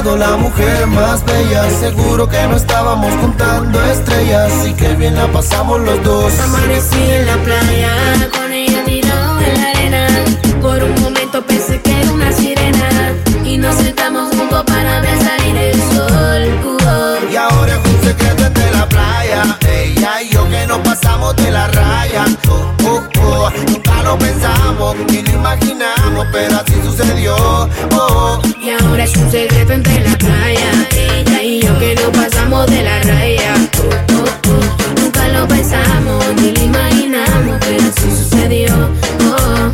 Lado la mujer más bella. Seguro que no estábamos contando estrellas y que bien la pasamos los dos. Amanecí en la playa, con ella tirado en la arena. Por un momento pensé que era una sirena. Y nos sentamos juntos para ver salir el sol. Uh-oh. Y ahora es un secreto entre la playa. Ella y yo que nos pasamos de la raya. Oh, oh, oh. Nunca lo pensamos imaginamos, pero así sucedió. Oh, oh. Y ahora es un secreto entre la playa. Ella y yo que nos pasamos de la raya. Uh, uh, uh. Nunca lo pensamos ni lo imaginamos, pero así sucedió. Oh.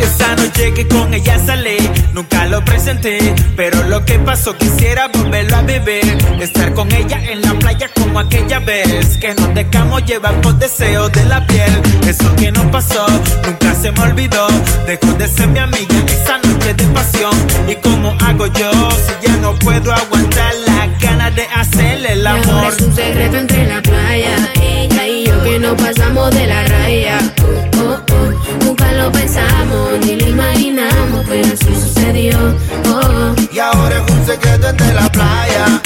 Esa noche que con ella salí, nunca lo presenté, pero lo que pasó quisiera volverlo a vivir. Estar con ella en la playa como aquella vez, que nos dejamos llevar por deseos de la piel. Eso que nos pasó, nunca se me olvidó. Dejó de ser mi amiga esa noche de pasión. ¿Y cómo hago yo si ya no puedo aguantar las ganas de hacerle el Y ahora amor? es un secreto entre la playa. Ella y yo que nos pasamos de la raya. Oh, oh, oh. Nunca lo pensamos ni lo imaginamos, pero así sucedió. Oh. Y ahora es un secreto entre la playa.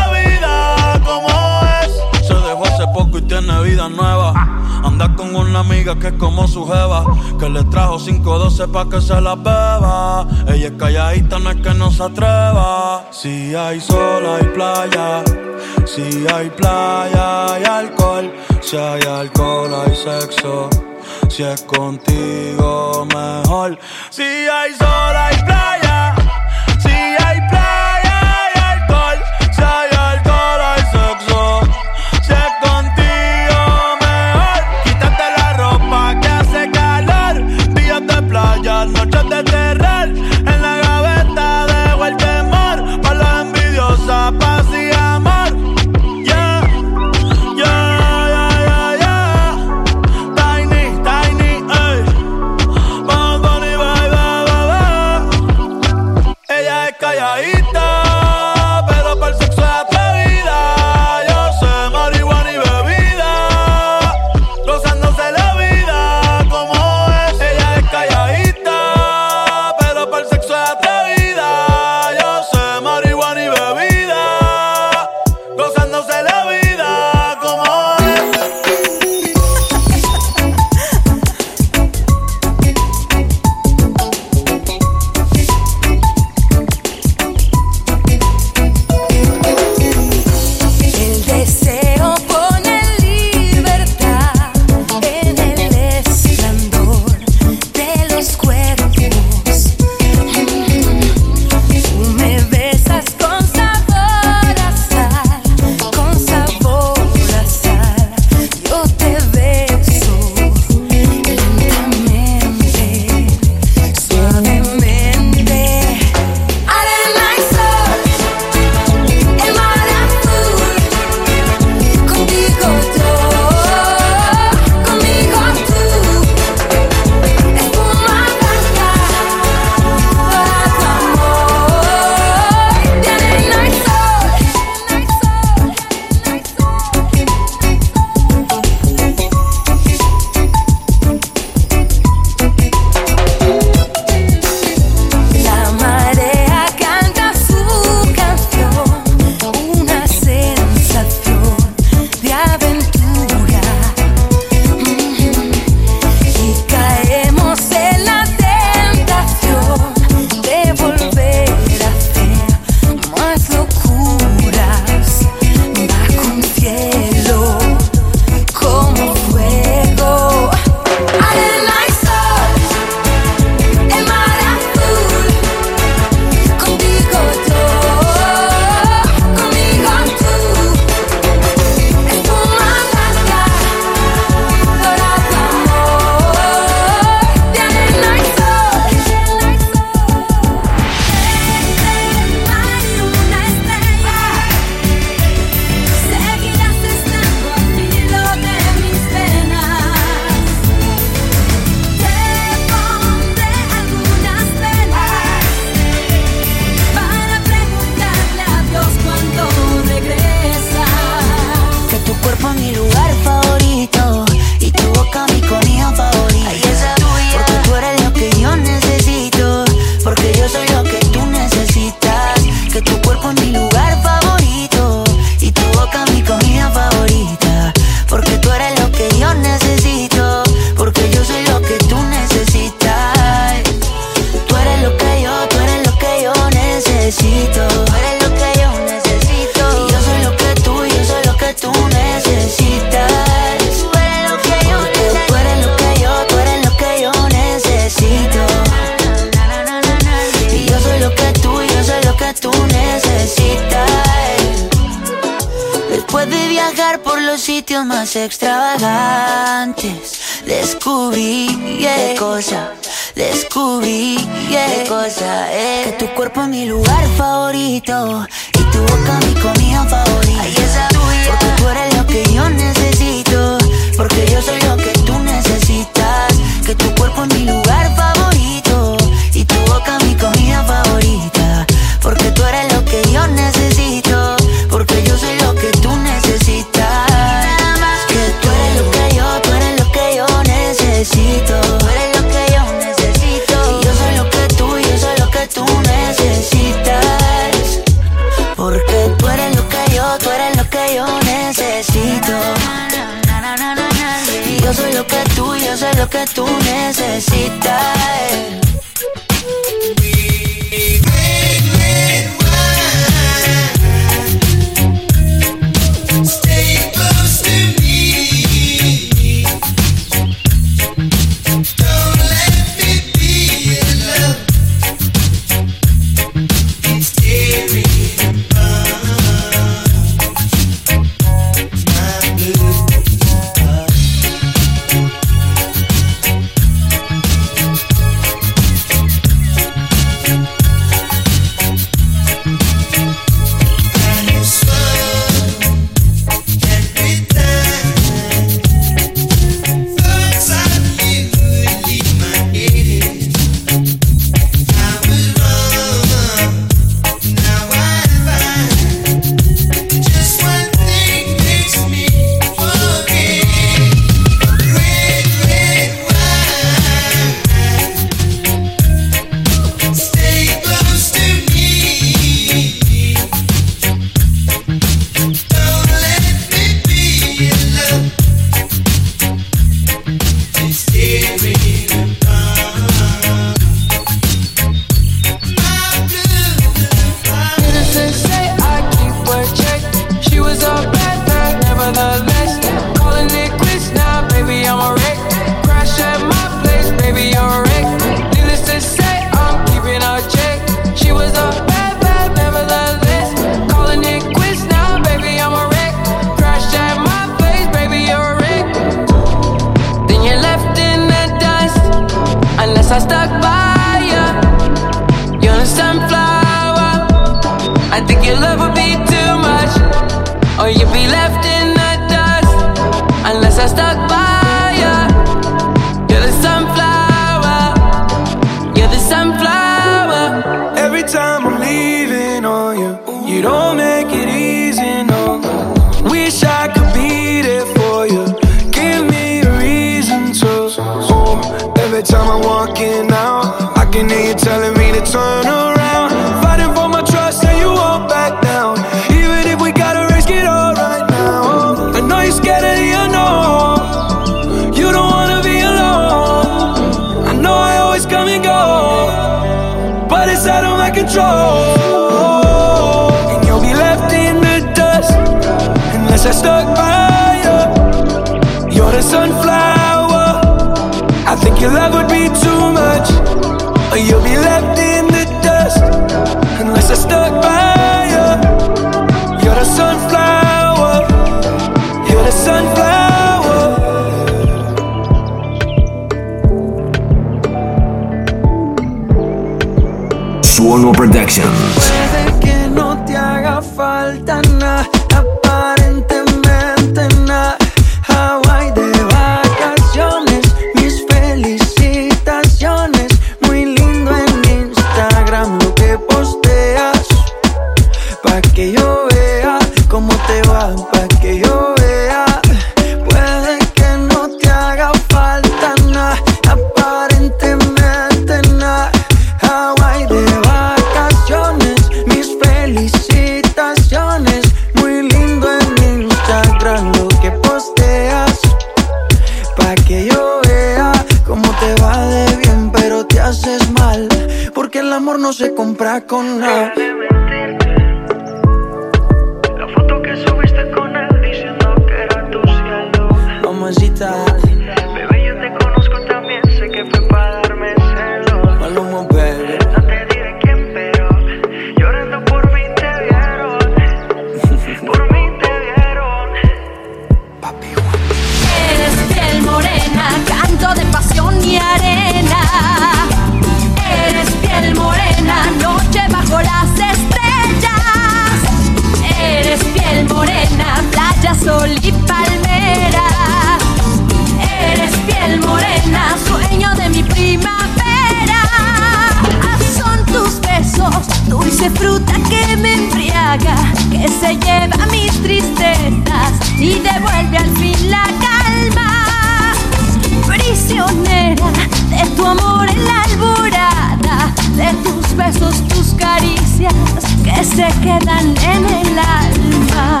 que se quedan en el alma.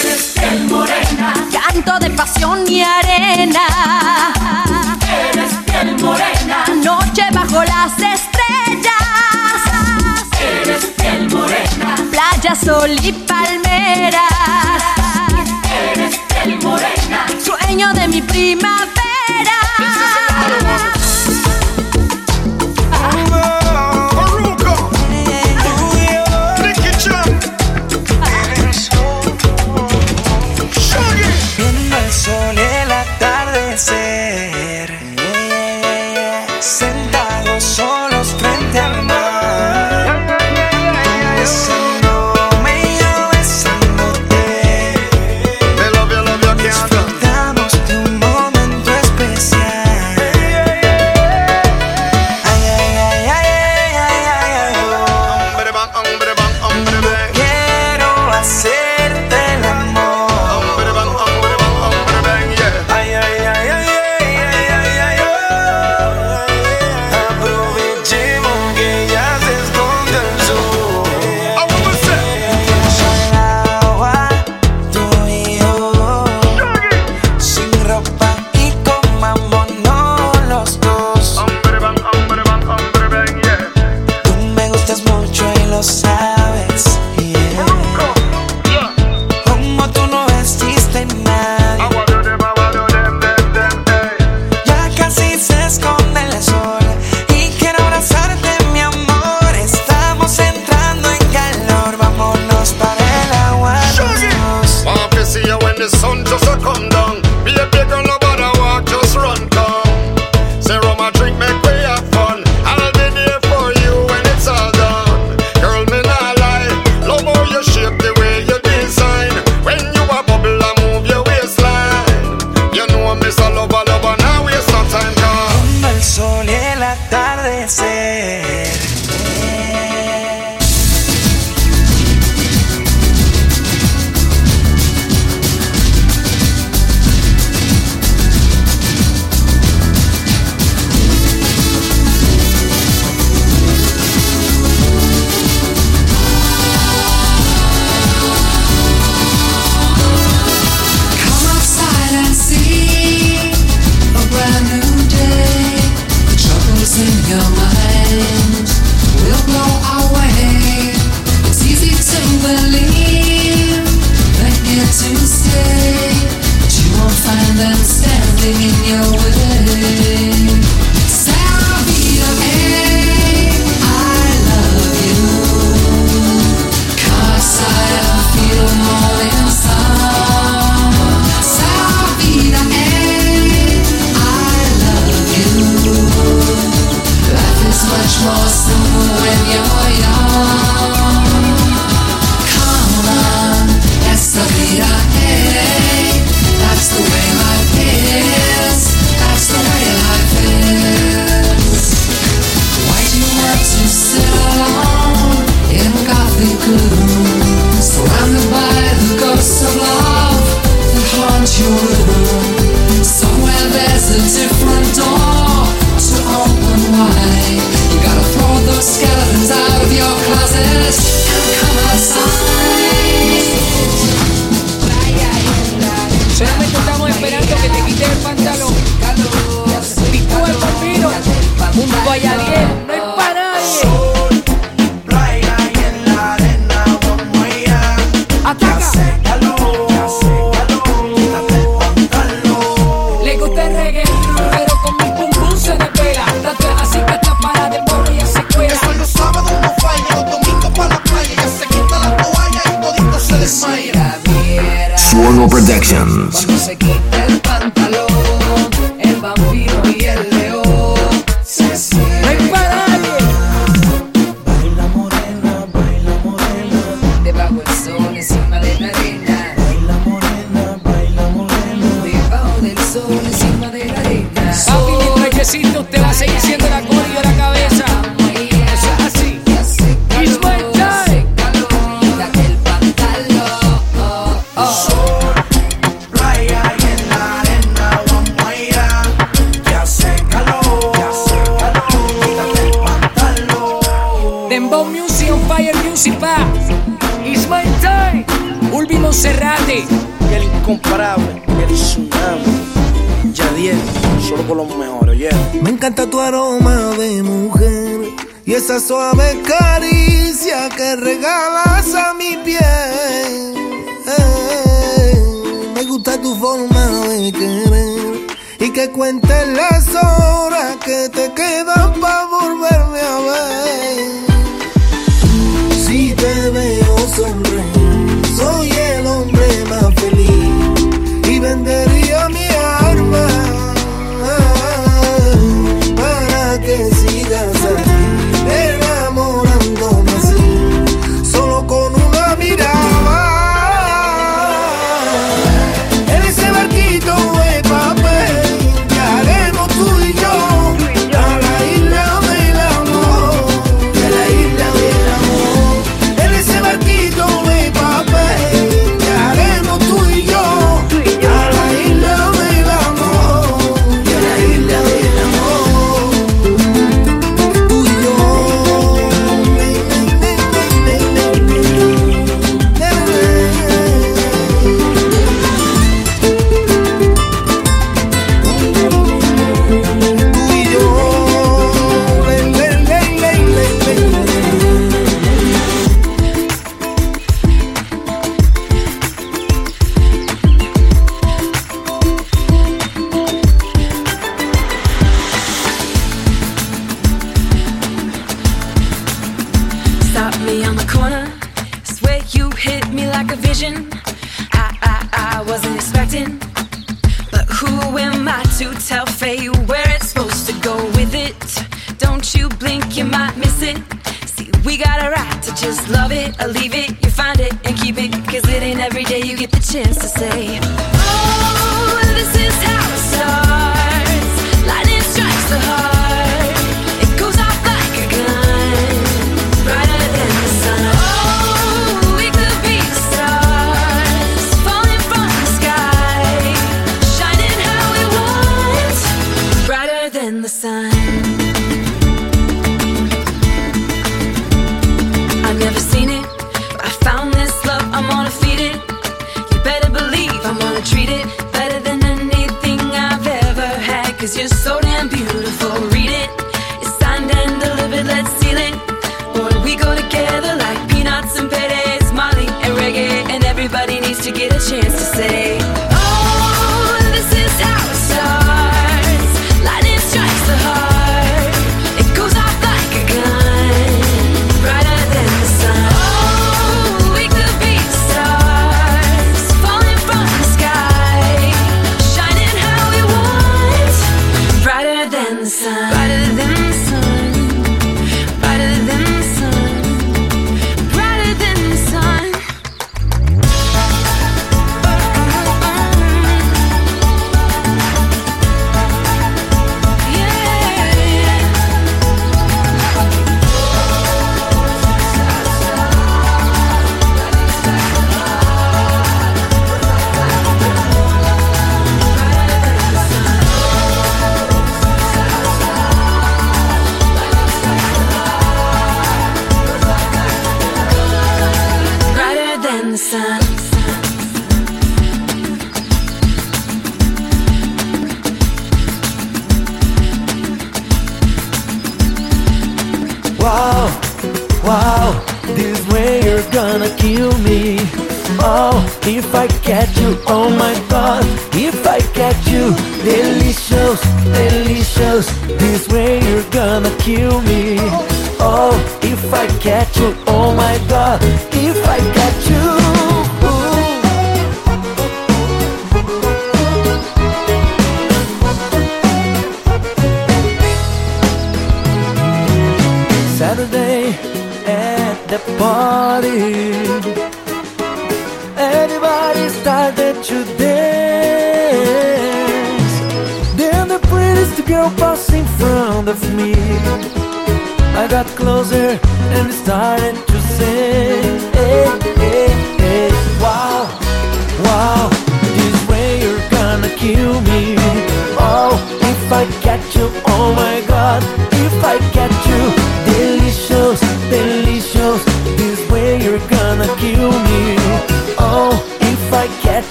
Eres piel morena, canto de pasión y arena. Eres piel morena, noche bajo las estrellas. Eres piel morena, playa, sol y palmeras. Eres piel morena, sueño de mi primavera.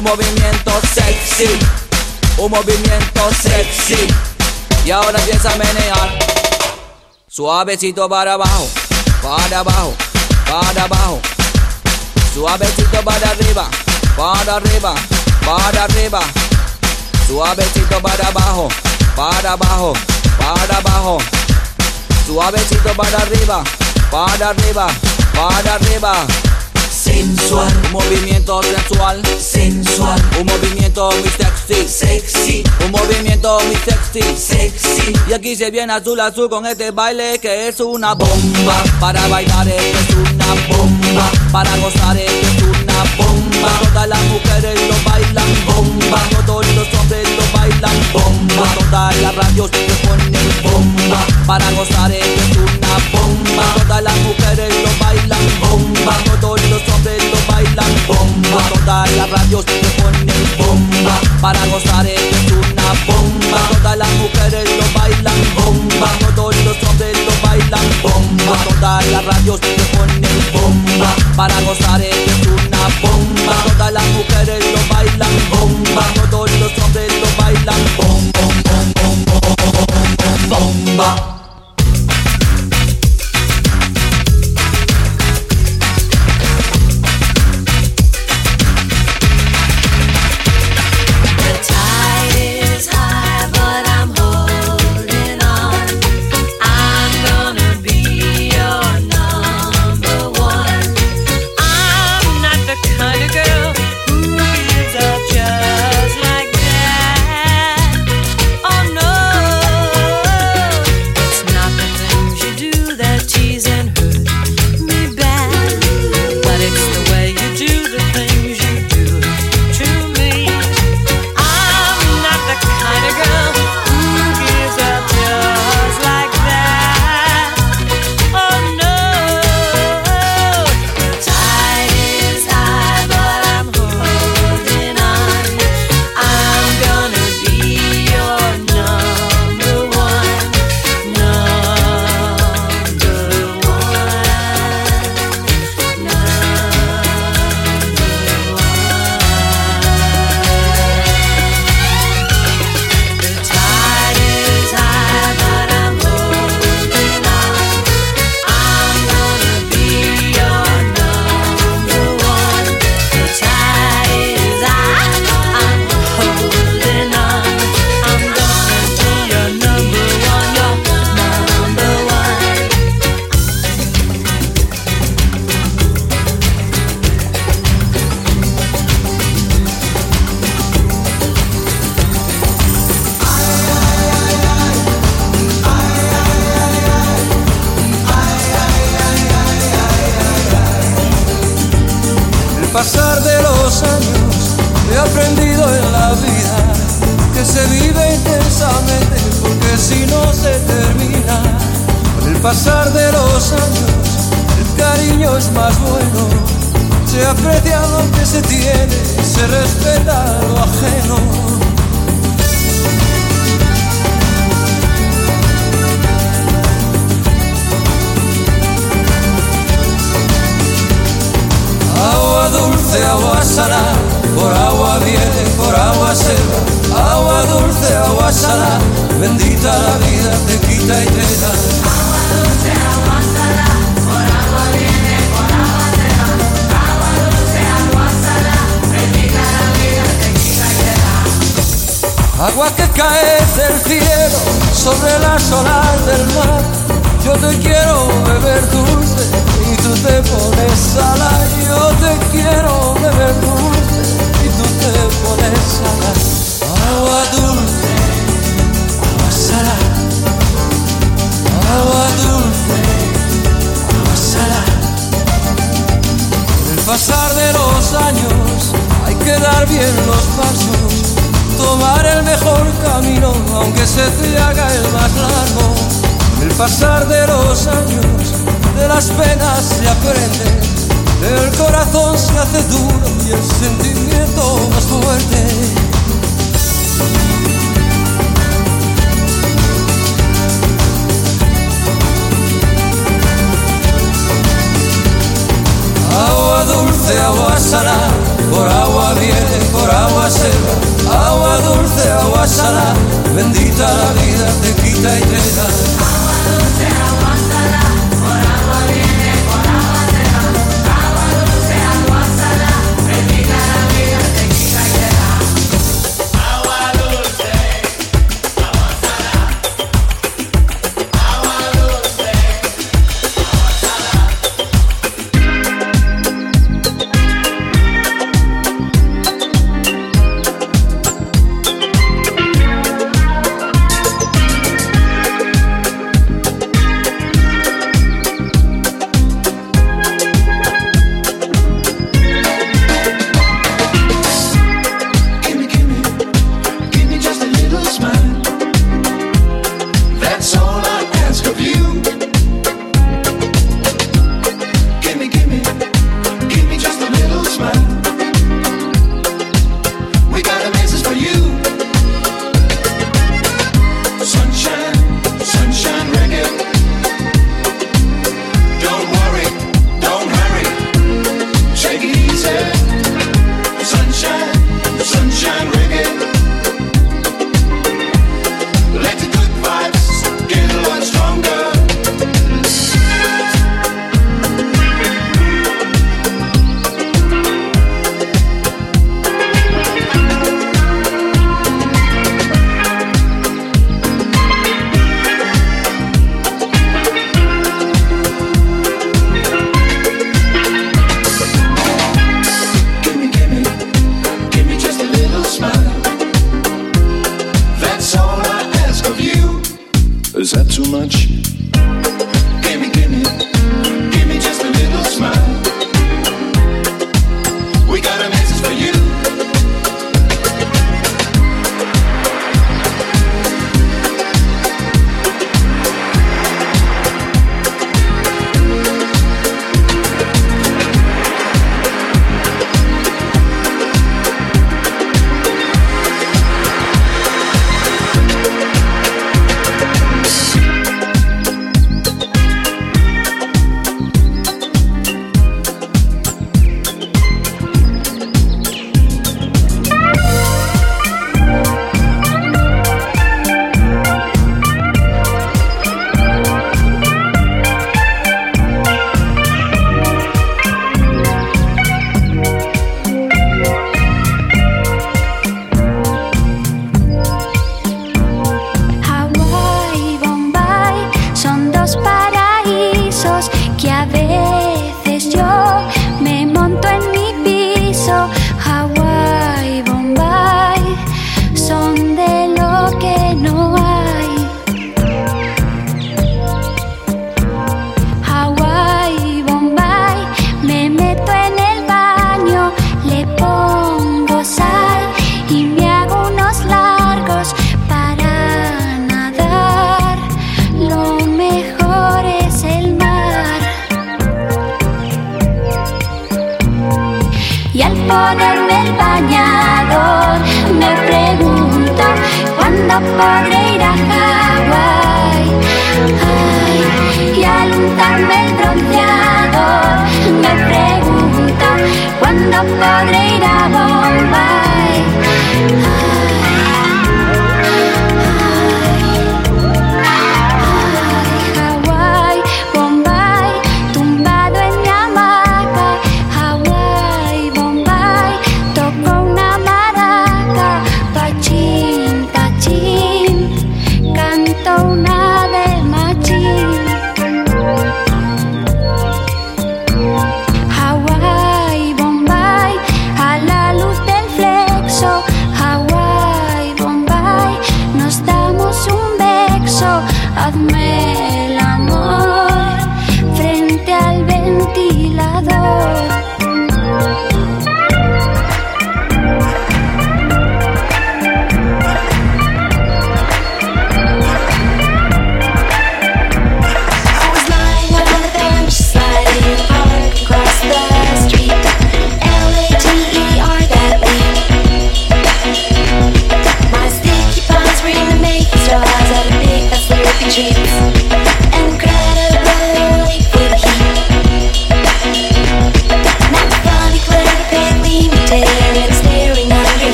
Un movimiento sexy, un movimiento sexy. Y ahora empieza a menear. Suavecito para abajo, para abajo, para abajo. Suavecito para arriba, para arriba, para arriba. Suavecito para abajo, para abajo, para abajo. Suavecito para arriba, para arriba, para arriba. Sensual, movimiento sensual, sensual, un movimiento muy sexy, sexy, un movimiento muy sexy, sexy. Y aquí se viene azul azul con este baile que es una bomba. Para bailar es una bomba, para gozar es una bomba. Todas las mujeres lo bailan bomba, todos los hombres lo bailan bomba. Todas las radios se ponen bomba, para gozar esto es una bomba. Todas las mujeres lo bailan bomba, todos los hombres lo bailan bomba. Todas las radios se ponen bomba, para gozar es una bomba. Todas las mujeres lo bailan bomba, todos los hombres lo bailan bomba. Todas las radios se ponen bomba, para gozar es una bomba. Todas las mujeres lo bailan bomba, todos los hombres lo bailan bomba. Bomba. The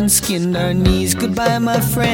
and skinned our knees. Goodbye, my friend.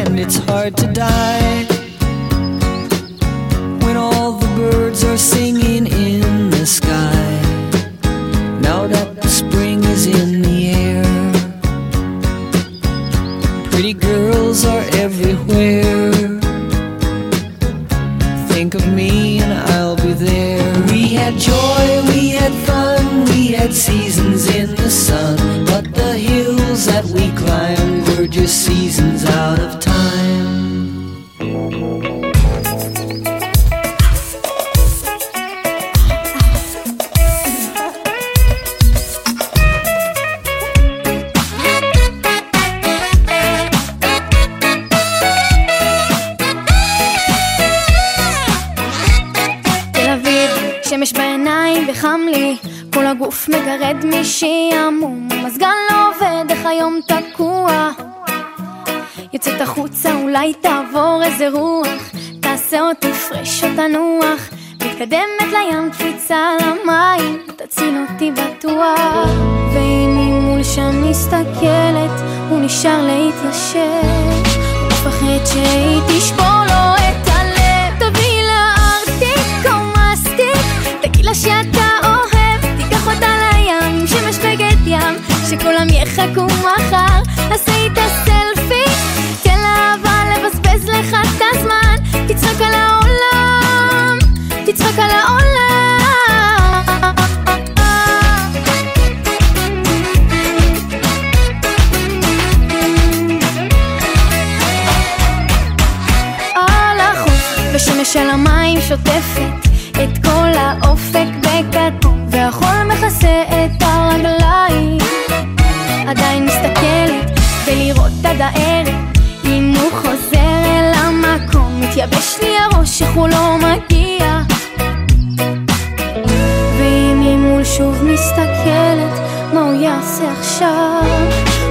שוב מסתכלת מה הוא יעשה עכשיו?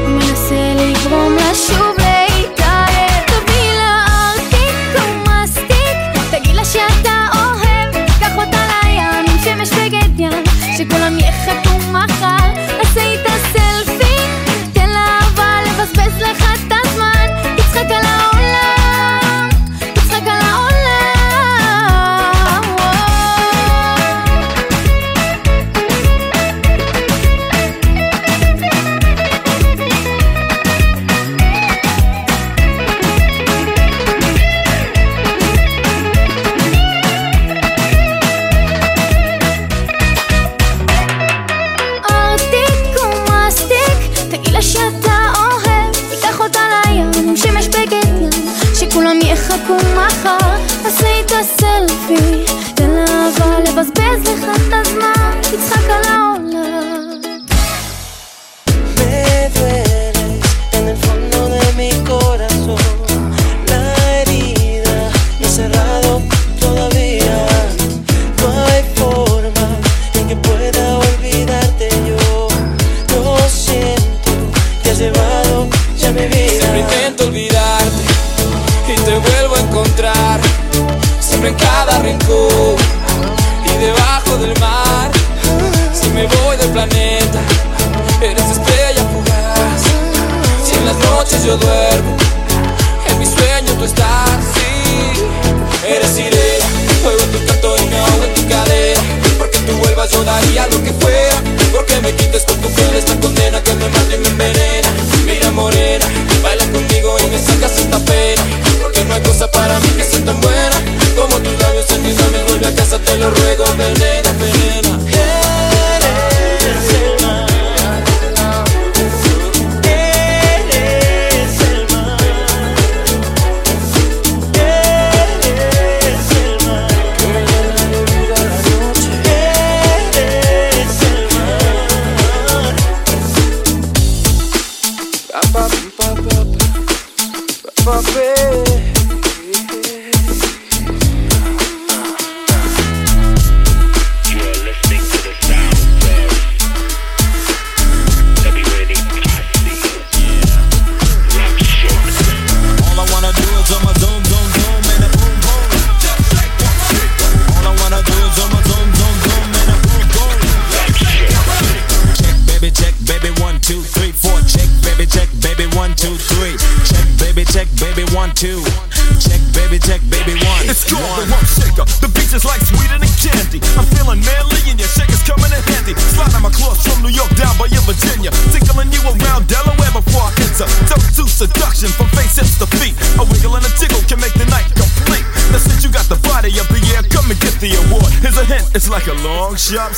הוא מנסה לגרום לה שוב. Shop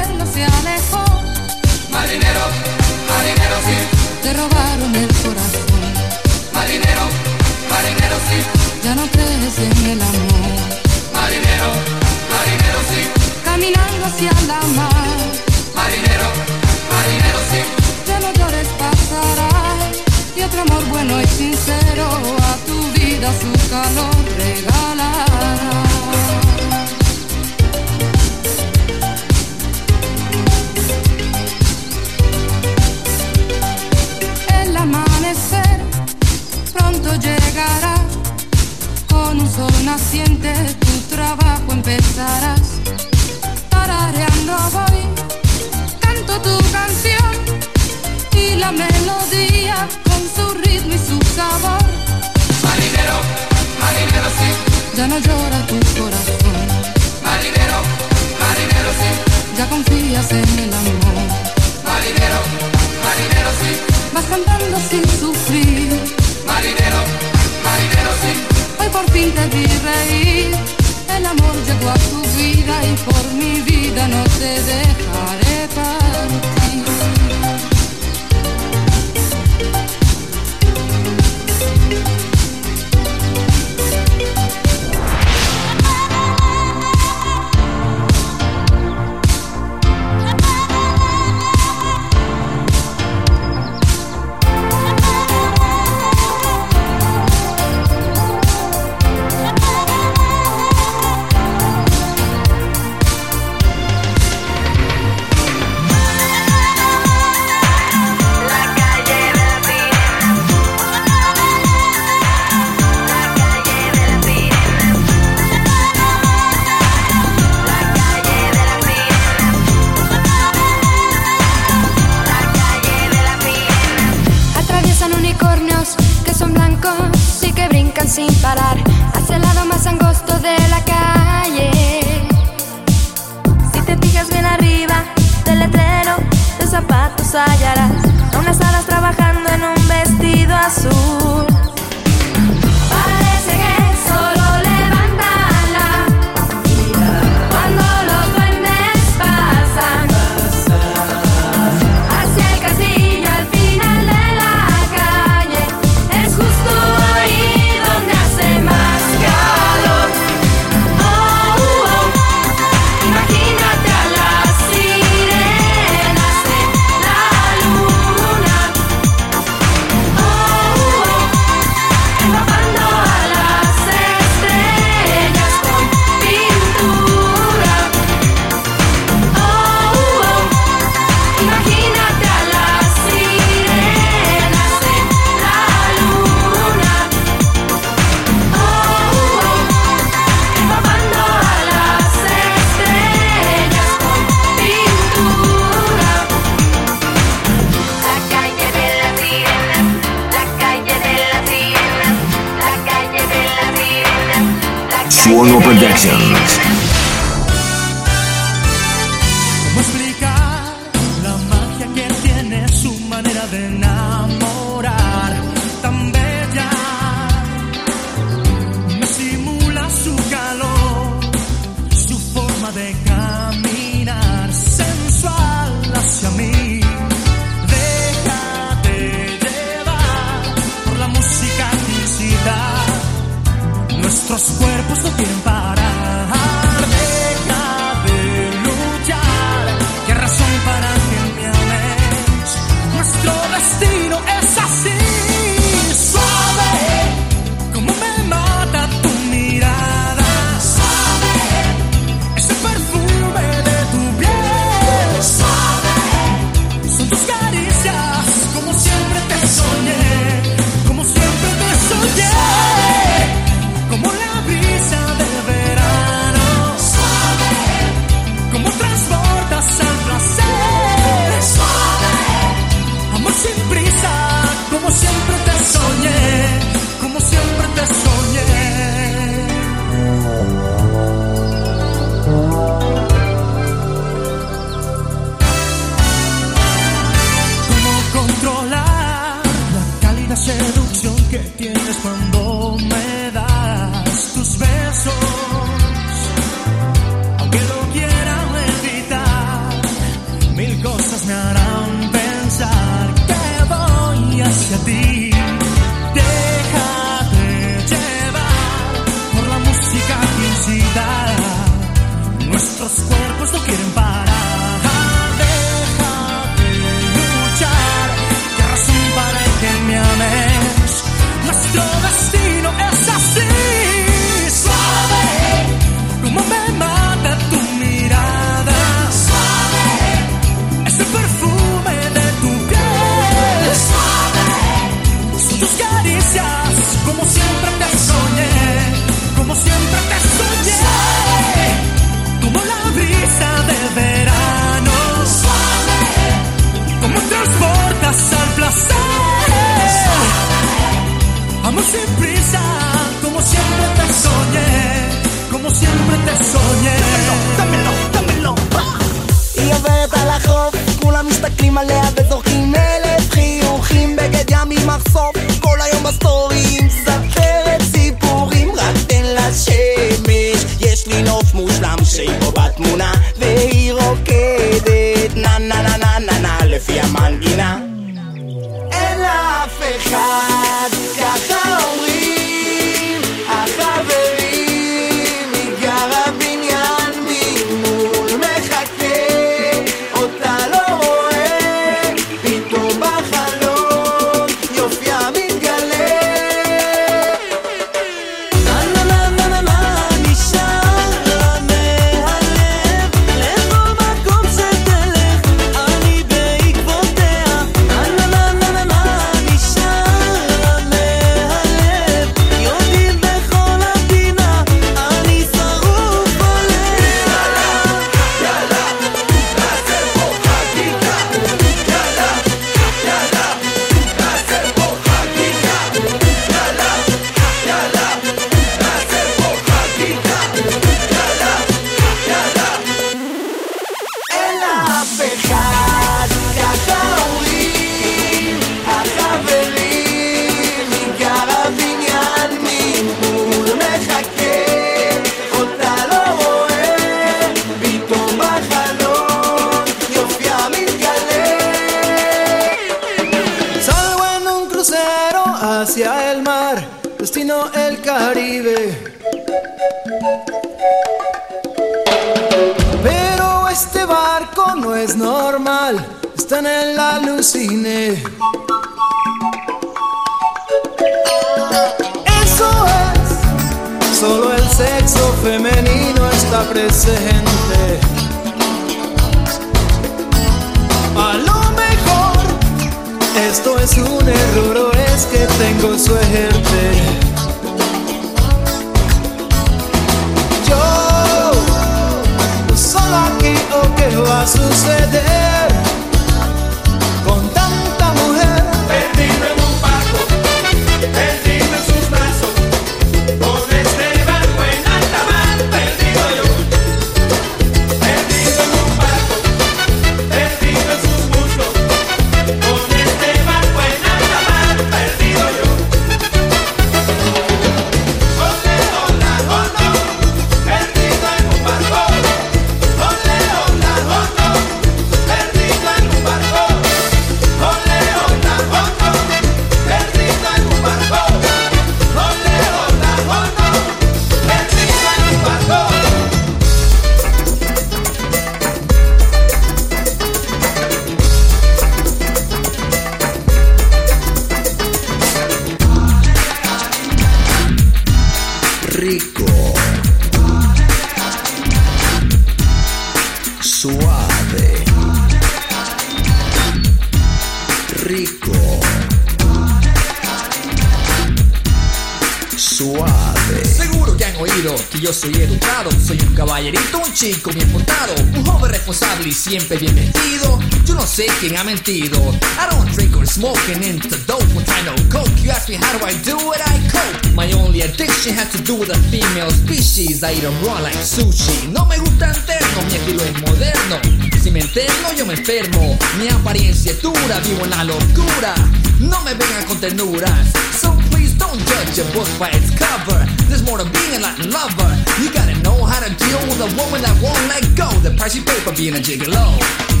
joking, I meant Theodore. I don't drink or smoke and into dope when I know coke. You ask me how do I do it, I cope. My only addiction has to do with a female species. I eat them raw like sushi. No me gusta interno, mi estilo es moderno. Si me enterno, yo me enfermo. Mi apariencia es dura, vivo en la locura. No me vengan con ternuras. So please don't judge a book by its cover. There's more to being a Latin lover. You gotta know how to deal with a woman that won't let go. The price you pay for being a gigolo.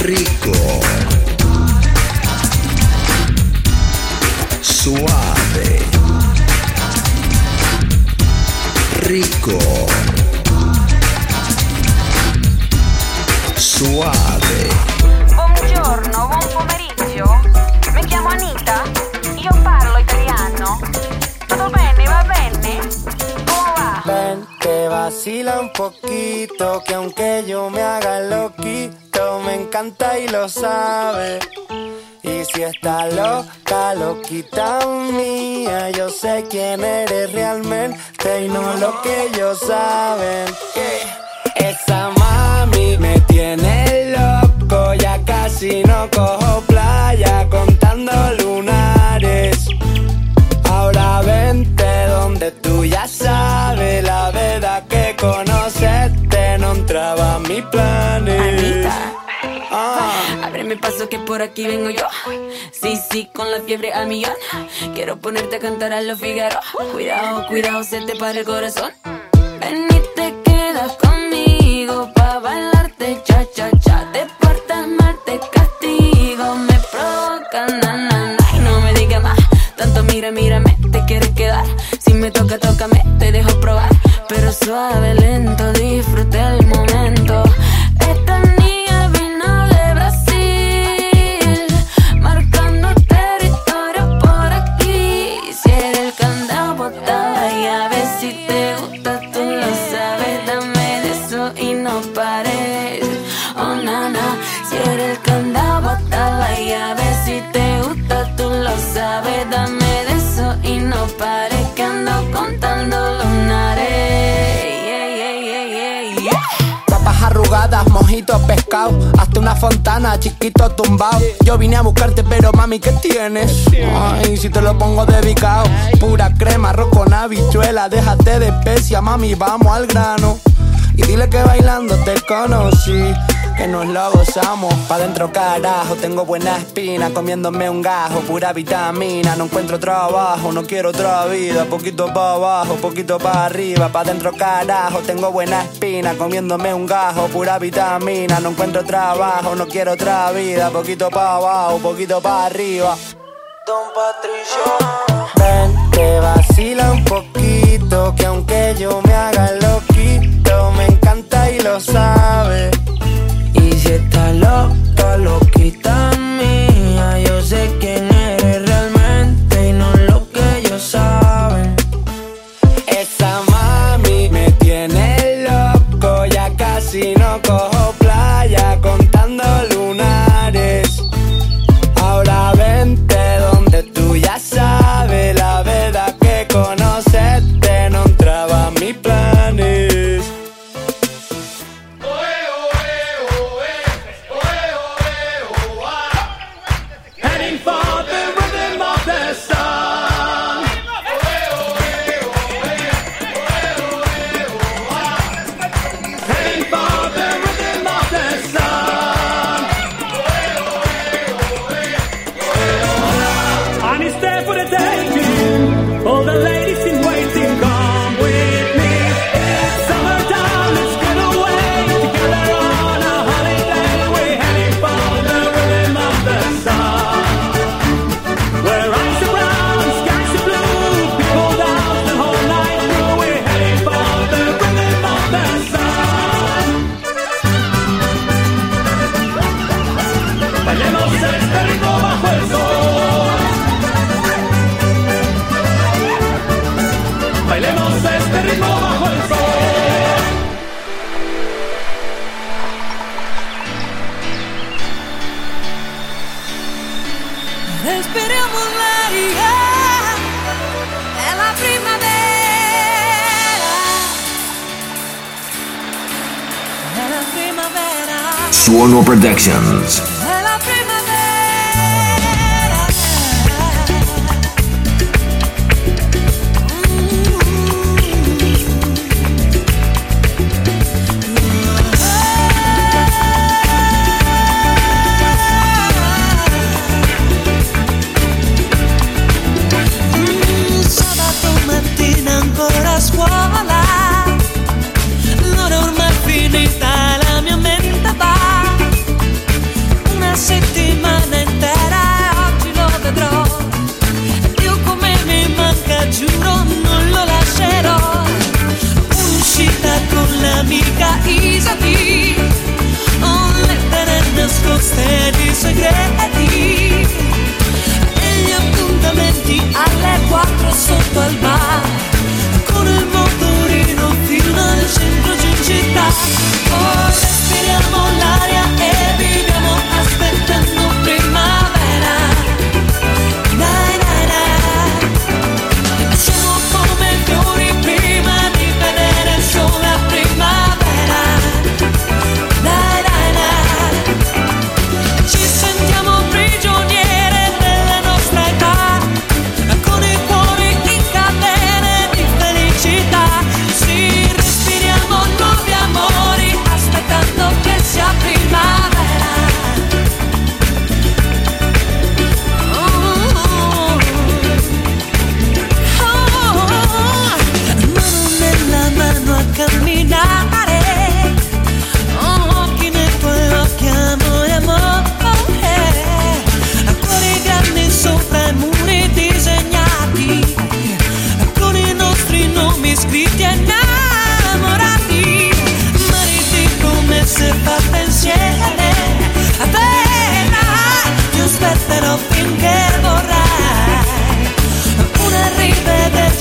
Rico. Suave. Rico. Suave. Buongiorno, buon pomeriggio. Mi chiamo Anita. Io parlo italiano. Tutto bene, va bene? Come va? Ven, te vacila un pochito che aunque io me haga Y si está loca, lo loquita a. Quiero ponerte a cantar a los Figaro. Cuidado, cuidado, se te para el corazón. tienes. Ay, si te lo pongo dedicado. Pura crema, arroz con. Déjate de especia, mami, vamos al grano. Y dile que bailando te conocí que nos lo gozamos. Pa' dentro carajo, tengo buena espina, comiéndome un gajo, pura vitamina. No encuentro trabajo, no quiero otra vida. Poquito pa' abajo, poquito pa' arriba. Pa' dentro carajo, tengo buena espina, comiéndome un gajo, pura vitamina. No encuentro trabajo, no quiero otra vida. Poquito pa' abajo, poquito pa' arriba. Don Patricio, ven, te vacila un poco per segreti. E gli appuntamenti alle quattro sotto al bar. Con il motorino fino al centro di città. Oh, respiriamo la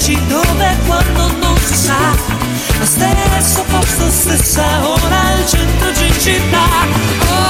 dici dove quando non si sa, ma stesso posto, stessa ora al centro di città. Oh.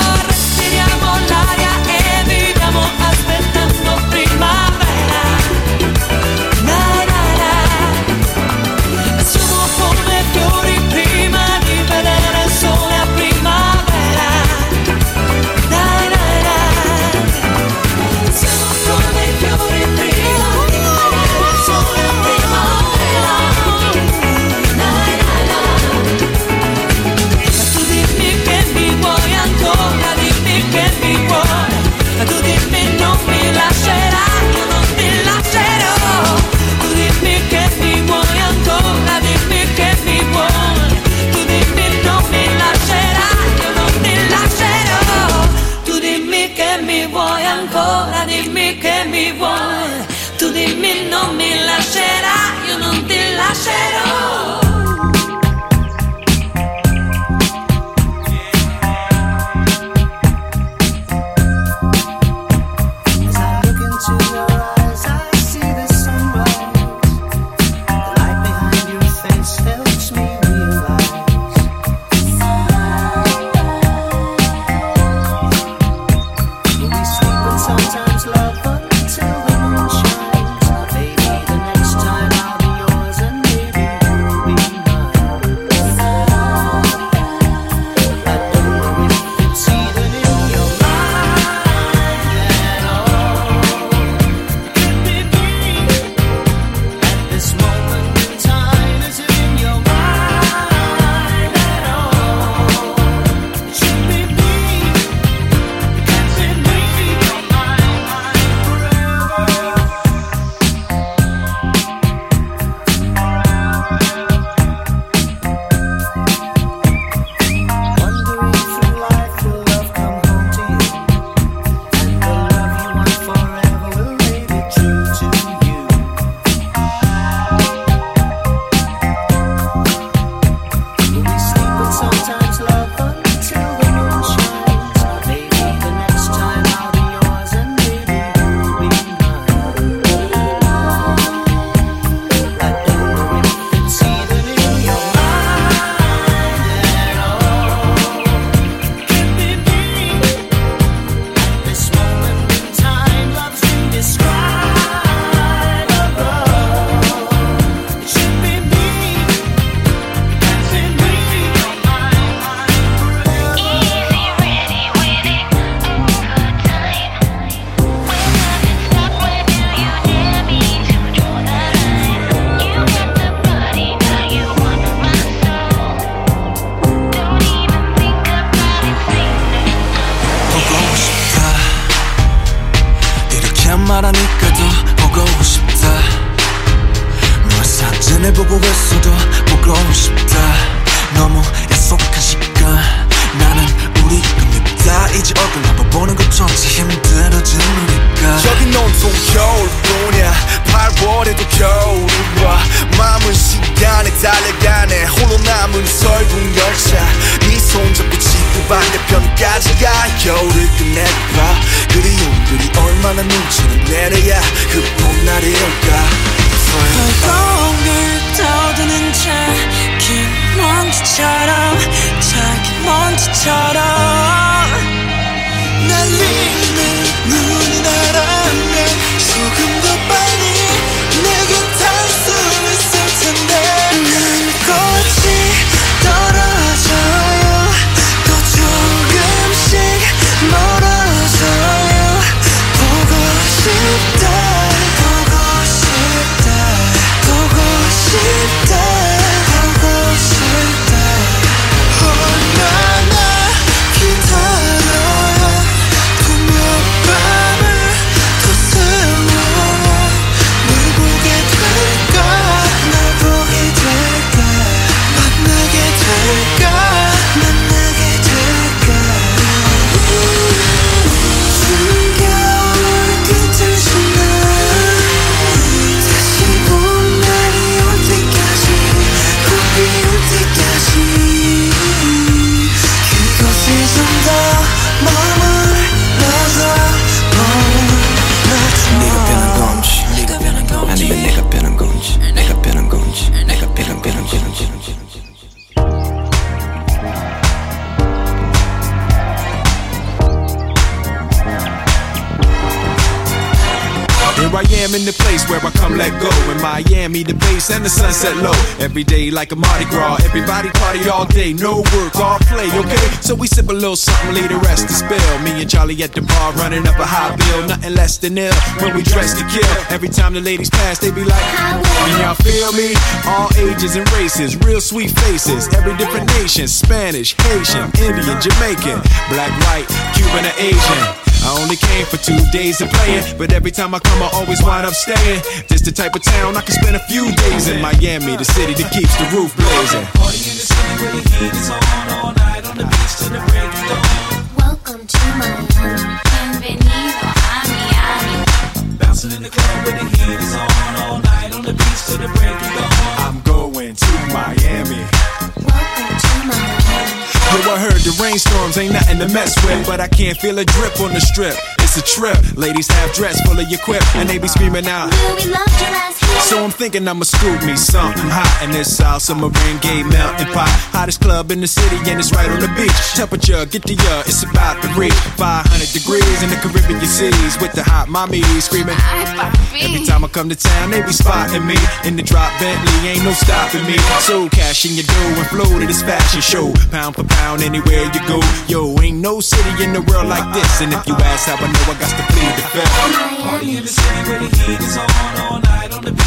The sunset low. Every day like a Mardi Gras. Everybody party all day, no work, all play, okay? So we sip a little something, leave the rest to spill. Me and Charlie at the bar running up a high bill. Nothing less than ill when we dress to kill. Every time the ladies pass, they be like, Can y'all feel me? All ages and races, real sweet faces. Every different nation Spanish, Haitian, Indian, Jamaican, black, white, Cuban, or Asian. I only came for two days of playing, but every time I come, I always wind up staying. This the type of town I can spend a few days in. Miami, the city that keeps the roof blazing. Party in the city where the heat is on all night on the beach till the break of dawn. Welcome to Miami. Bienvenido a Miami. Bouncing in the club where the heat is on all night on the beach till the break of dawn. I'm going to Miami. Welcome to Miami. Yo, I heard the rainstorms ain't nothing to mess with, but I can't feel a drip on the strip. A trip. Ladies have dress full of and they be screaming out. We loved your last. So I'm thinking I'ma scoop me something hot in this South Submarine Gay melting pot. Hottest club in the city, and it's right on the beach. Temperature, get the uh, it's about to reach 500 degrees in the Caribbean seas with the hot mommy screaming. Every time I come to town, they be spotting me in the drop Bentley, ain't no stopping me. So cash in your dough and flow to this fashion show, pound for pound anywhere you go. Yo, ain't no city in the world like this, and if you ask how I know, I got to plead the fifth. Party in the city where the heat is on all night on the beach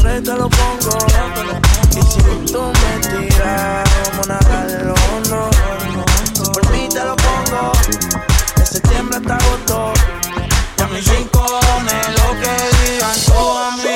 siempre te lo pongo y si tú me tiras vamos a nadarlo no si por mí te lo pongo. De septiembre hasta agosto. Ya mis cinco cojones lo que digan. Toda mía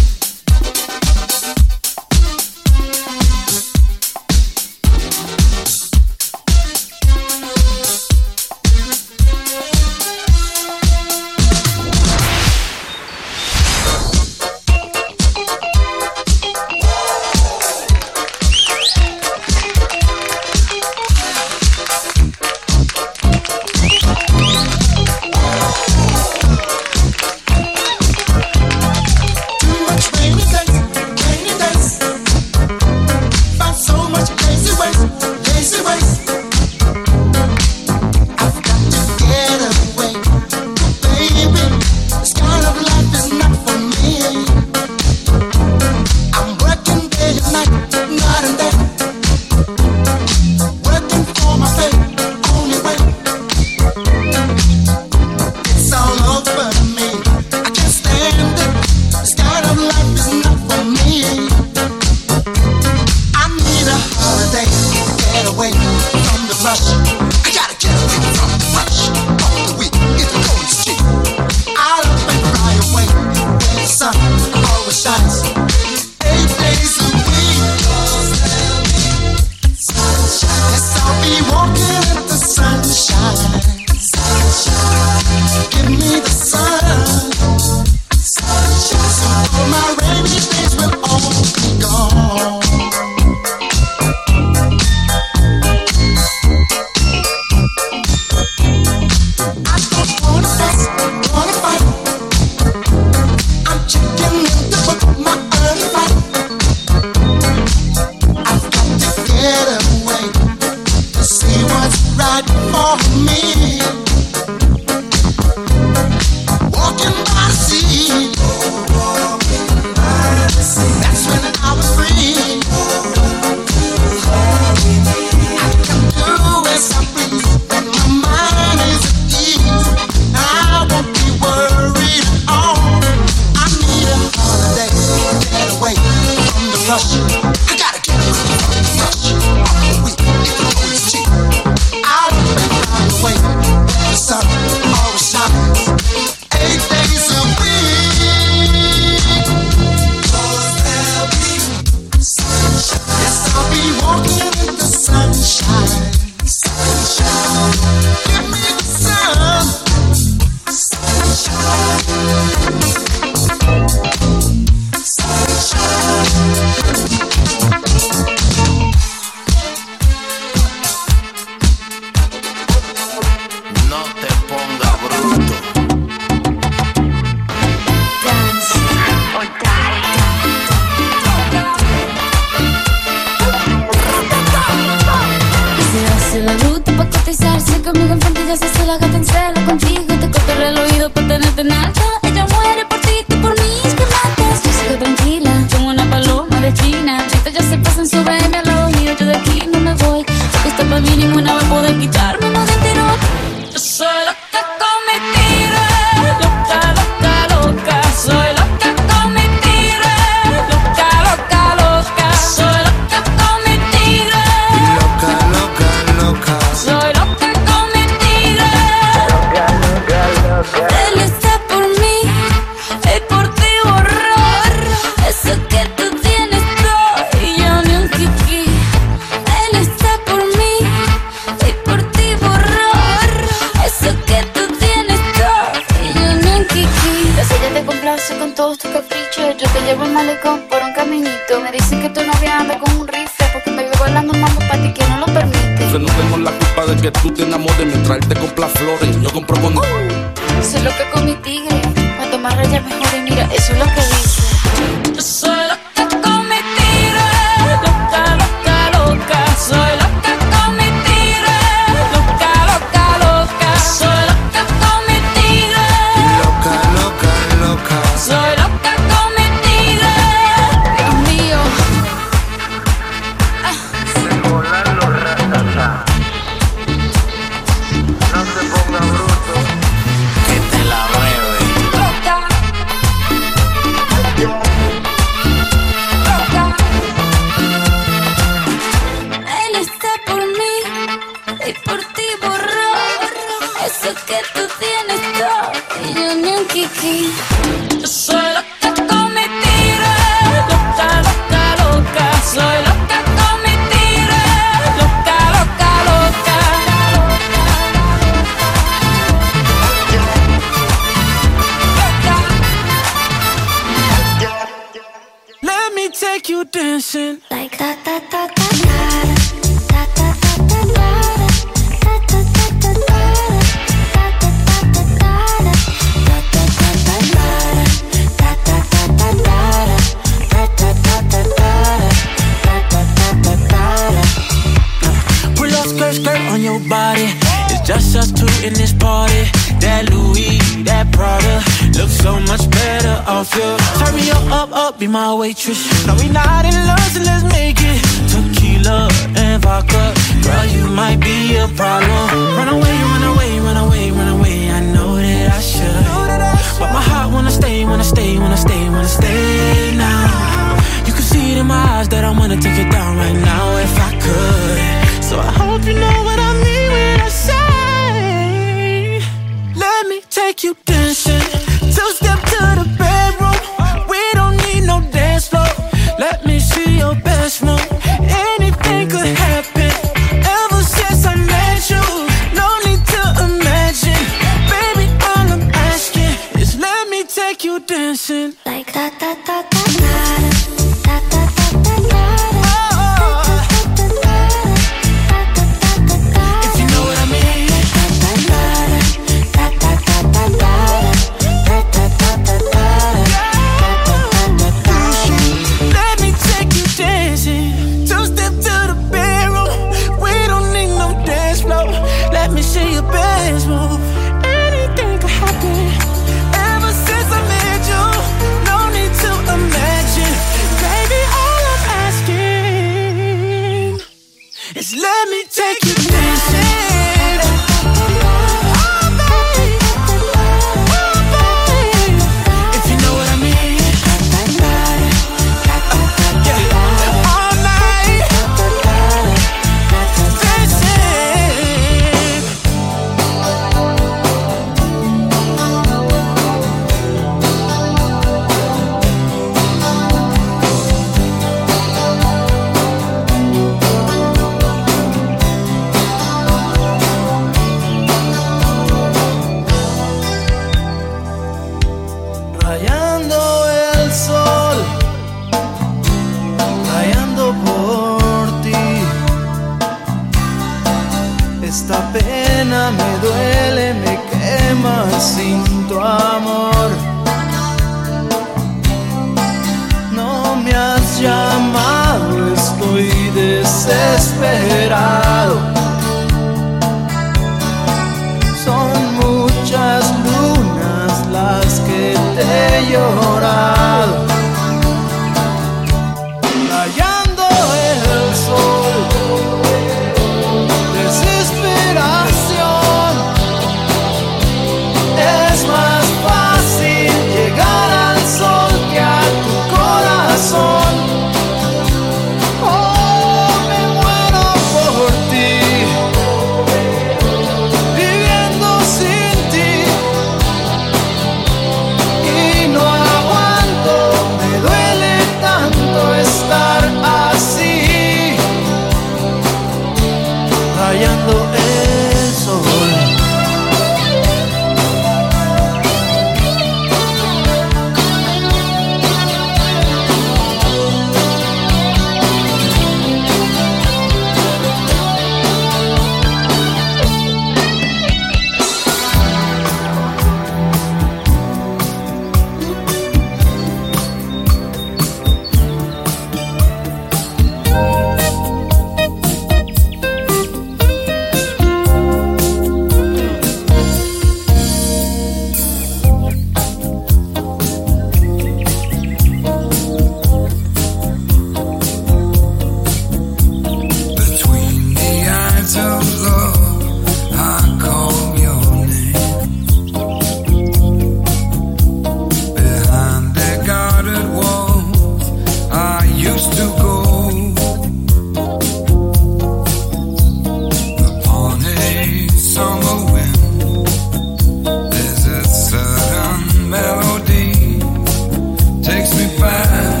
time.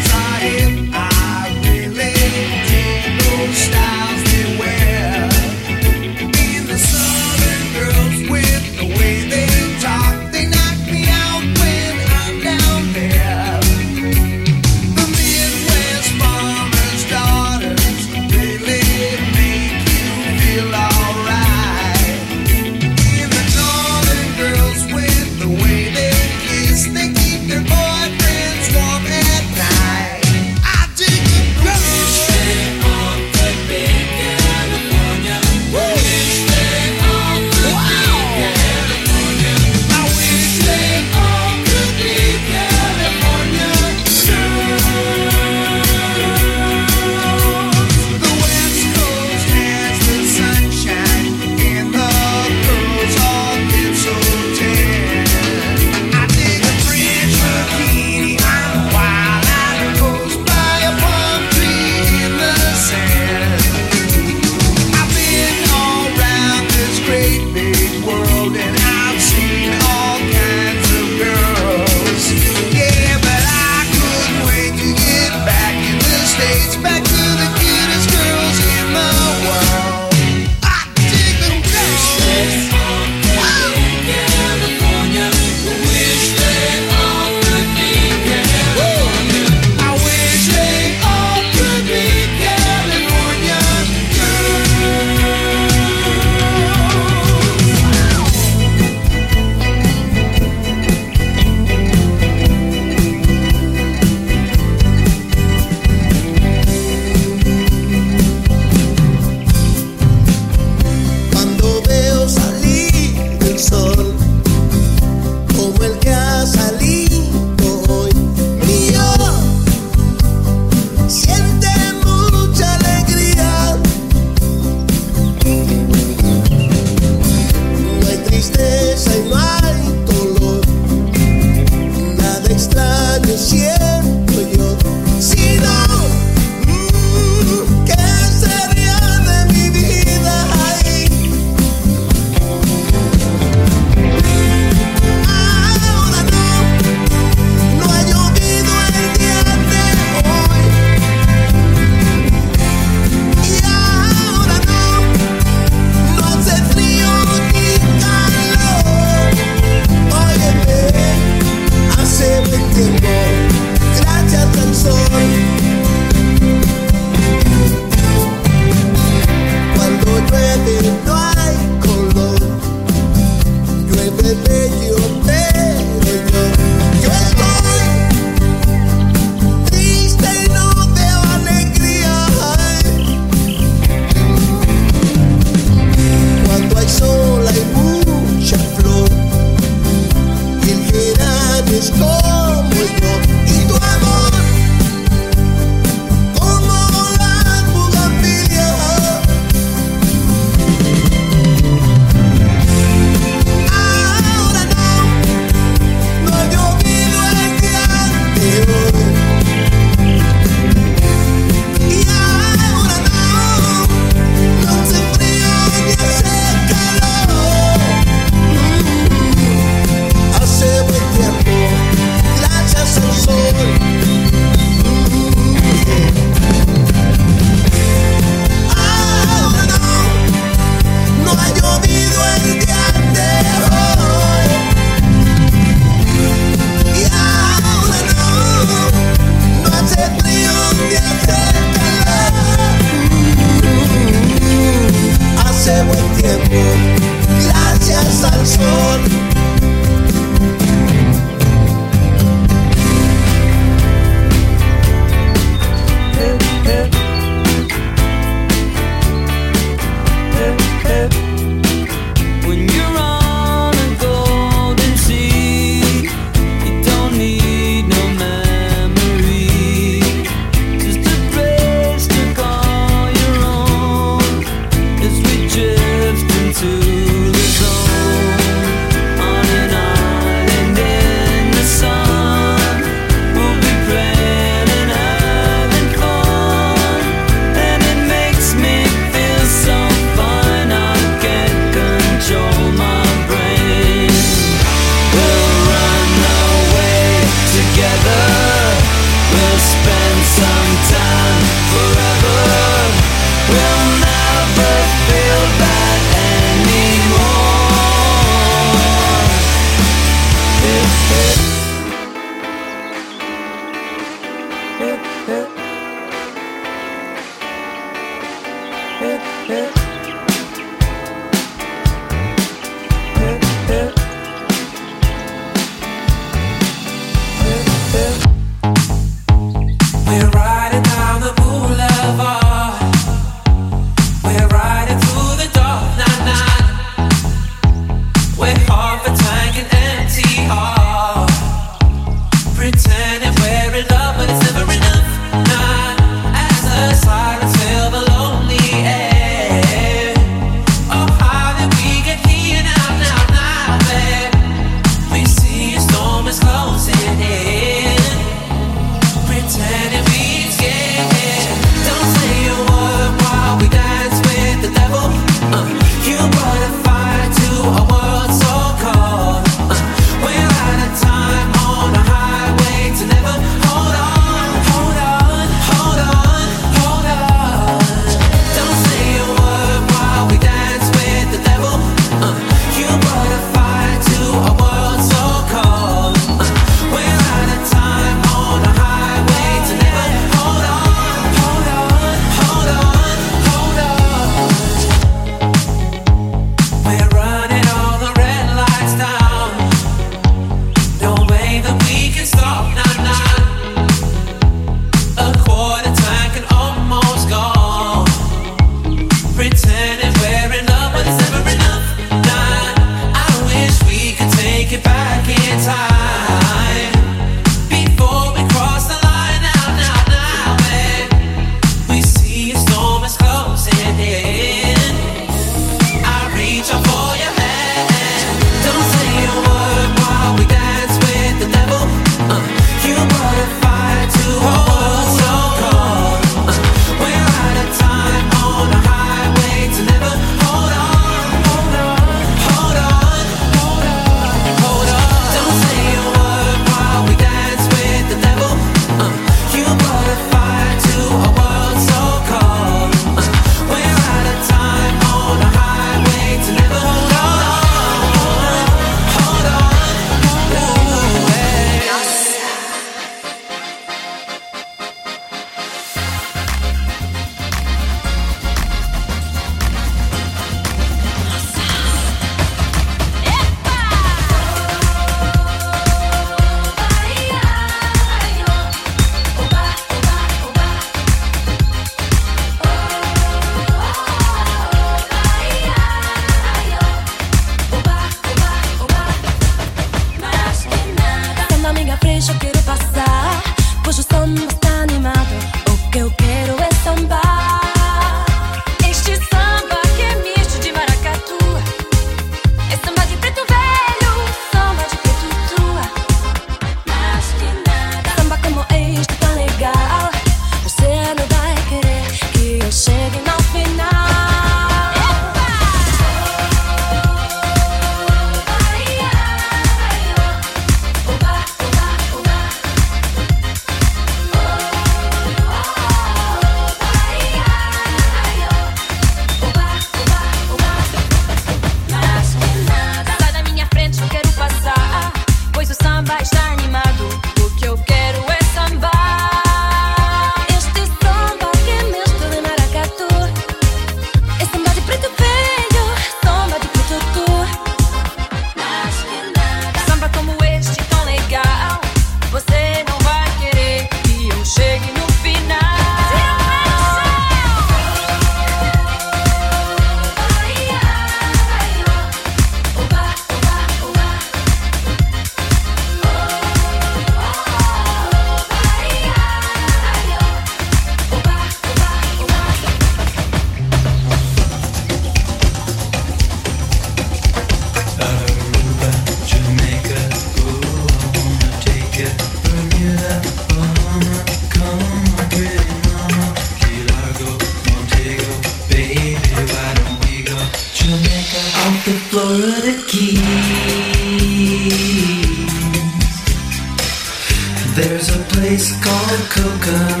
cocoa.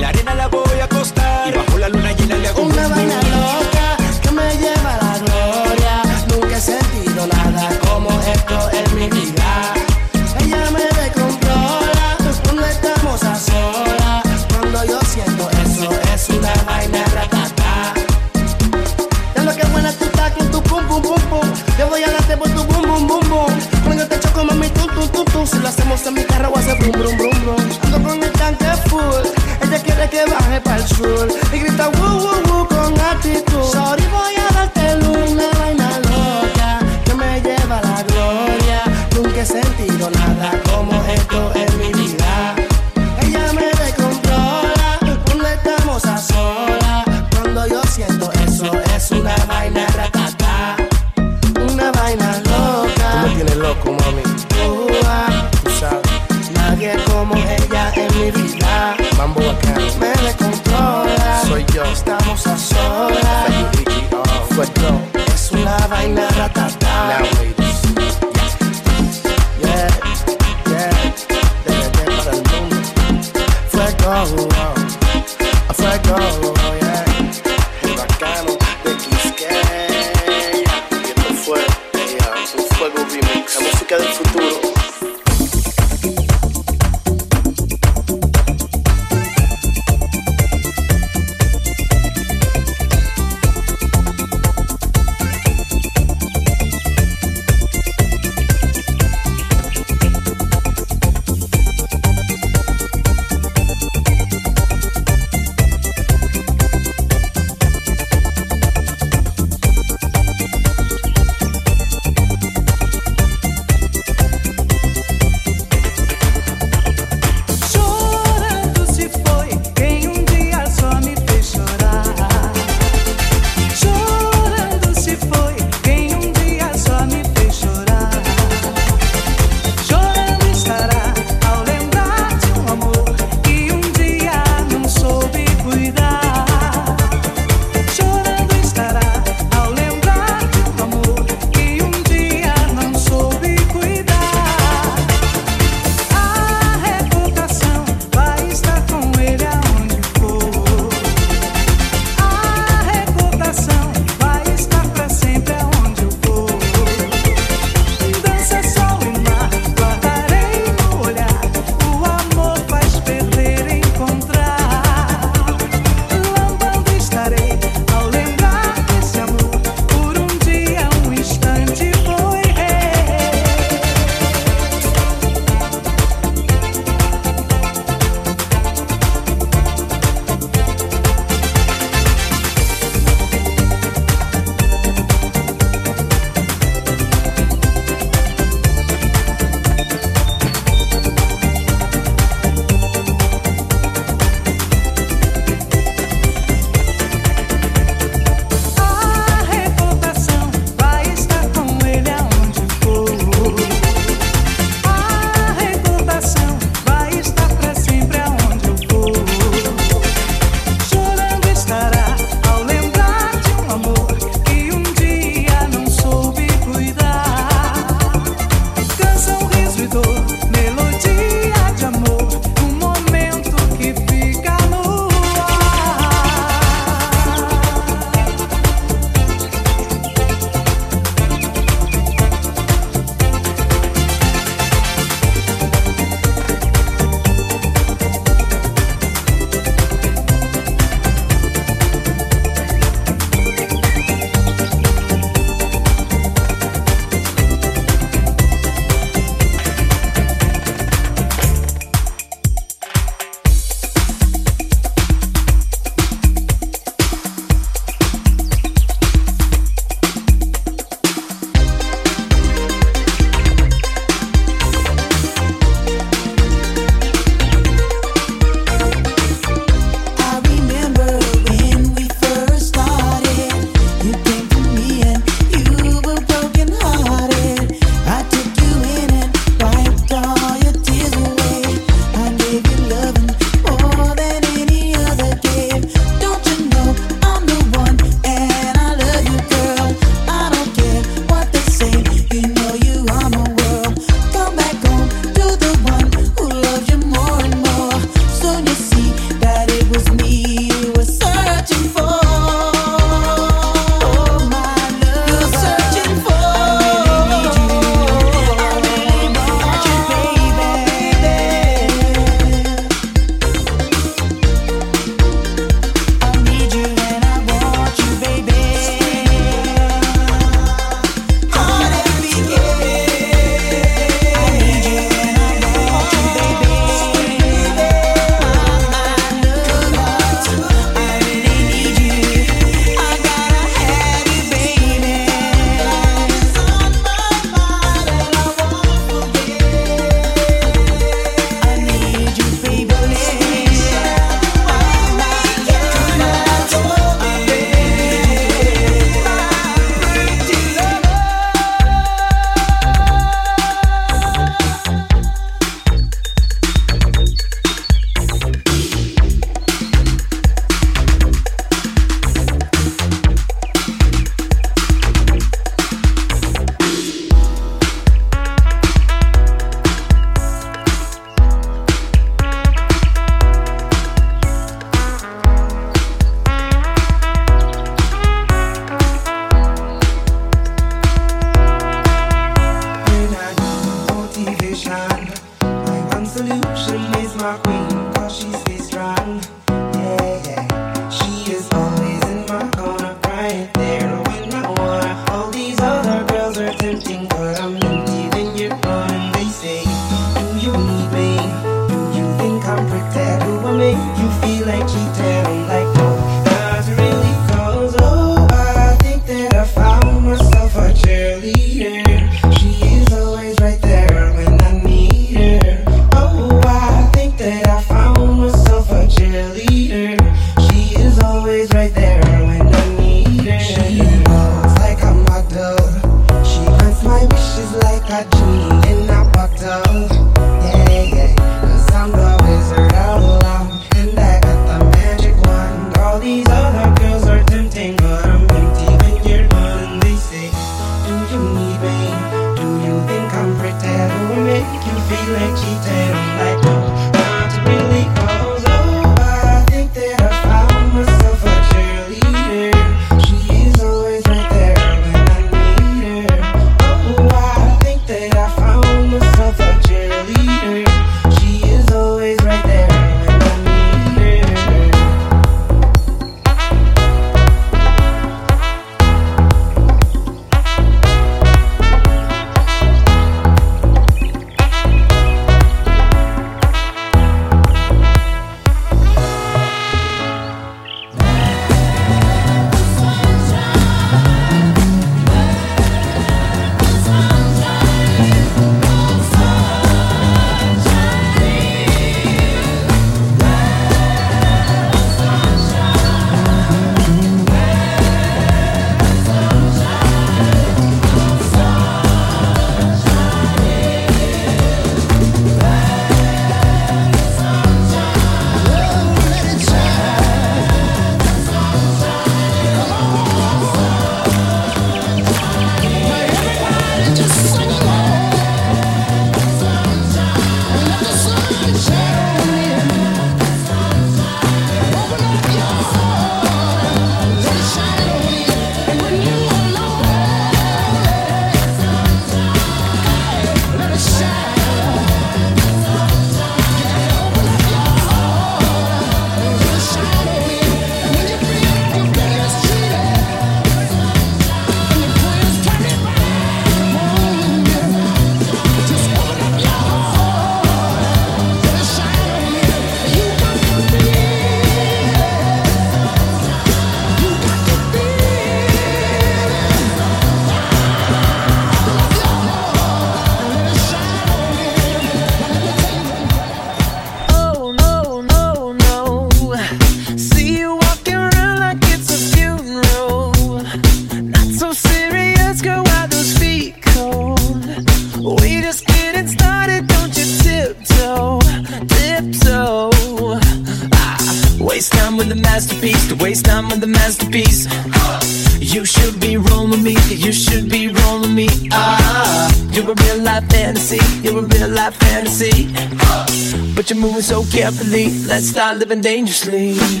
happily. Let's start living dangerously.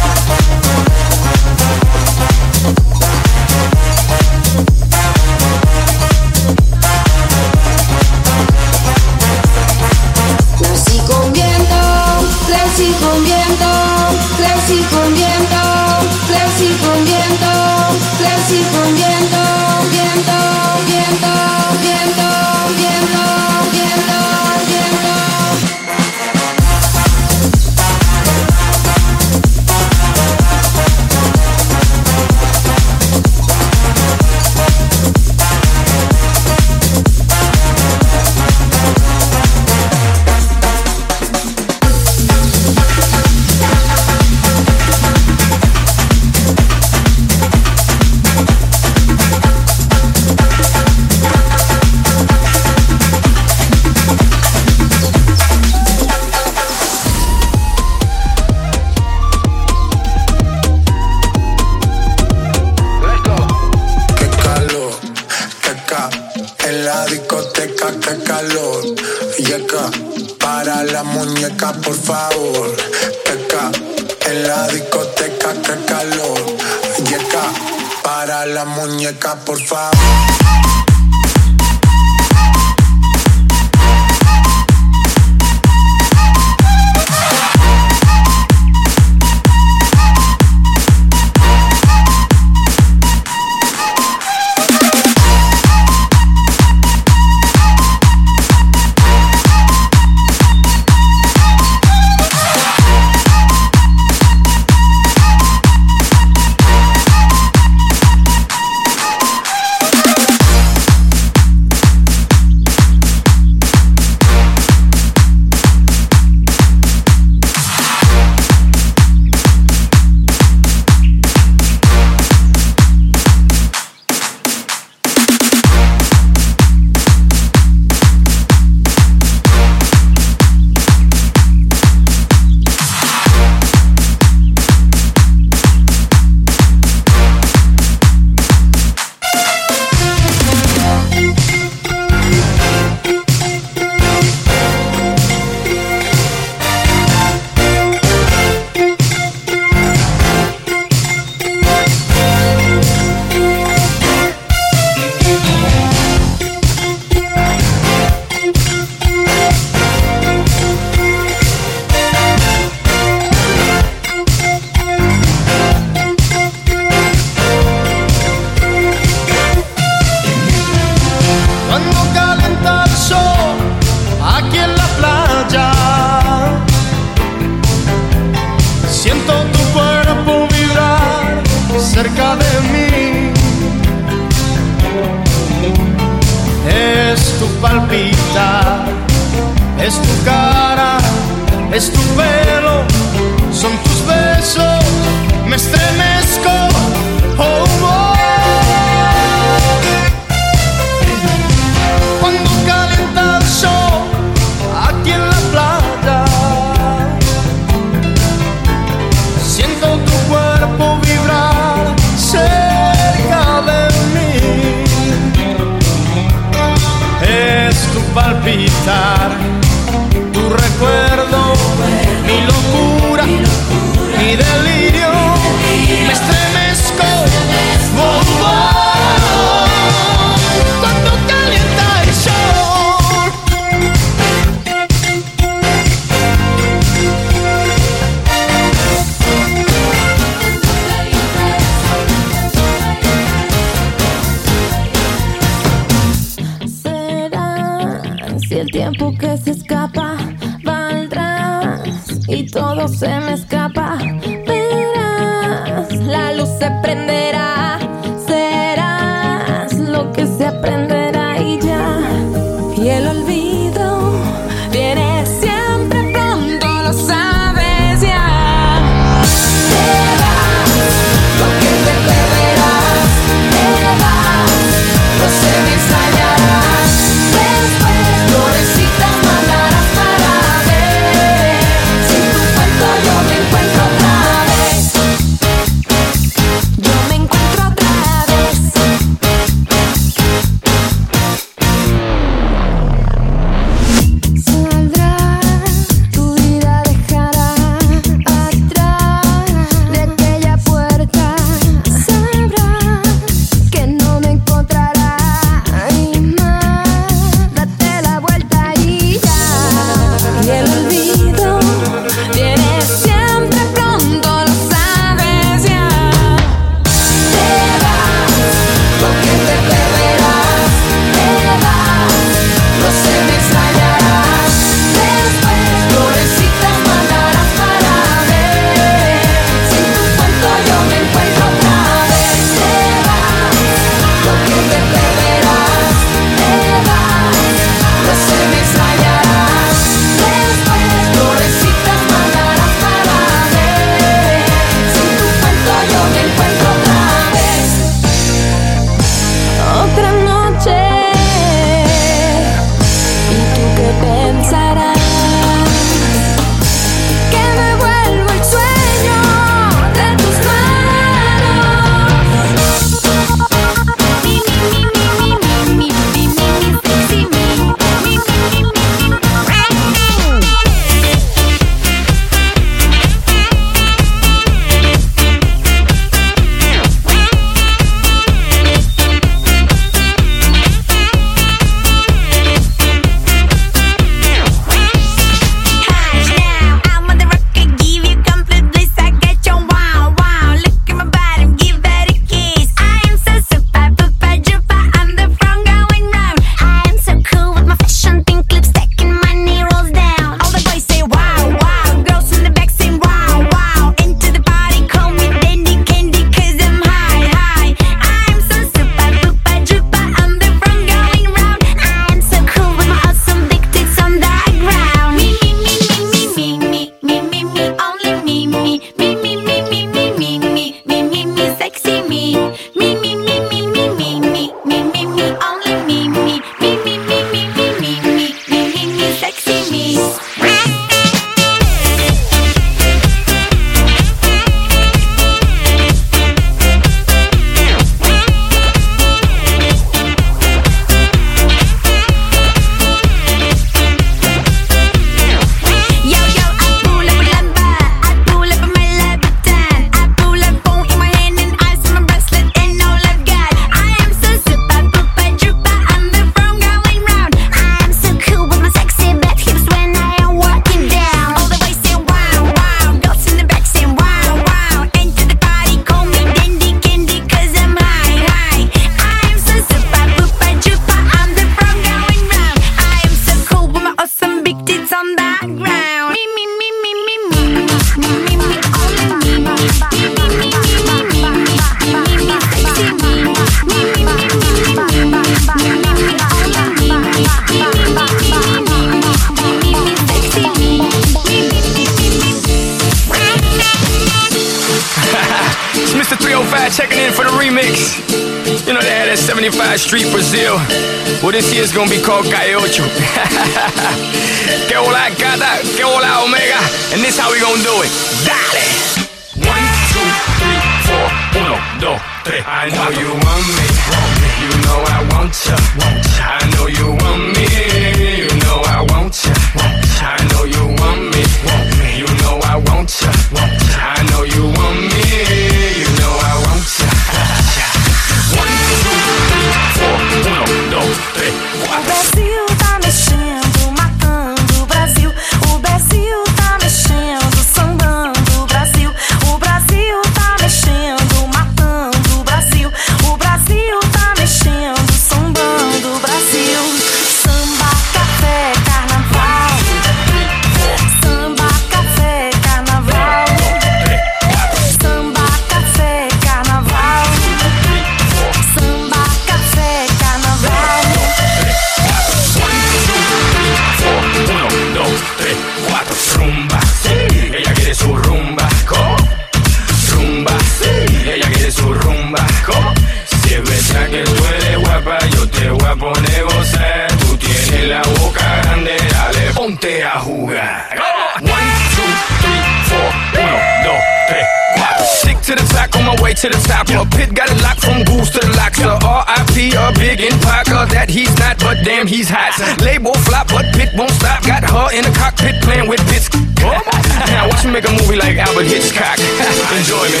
from goose to lobster. R.I.P. a big and Parker that he's not, but damn he's hot. Label flop, but pit won't stop. Got her in the cockpit playing with bits. now watch me make a movie like Albert Hitchcock. Enjoy me.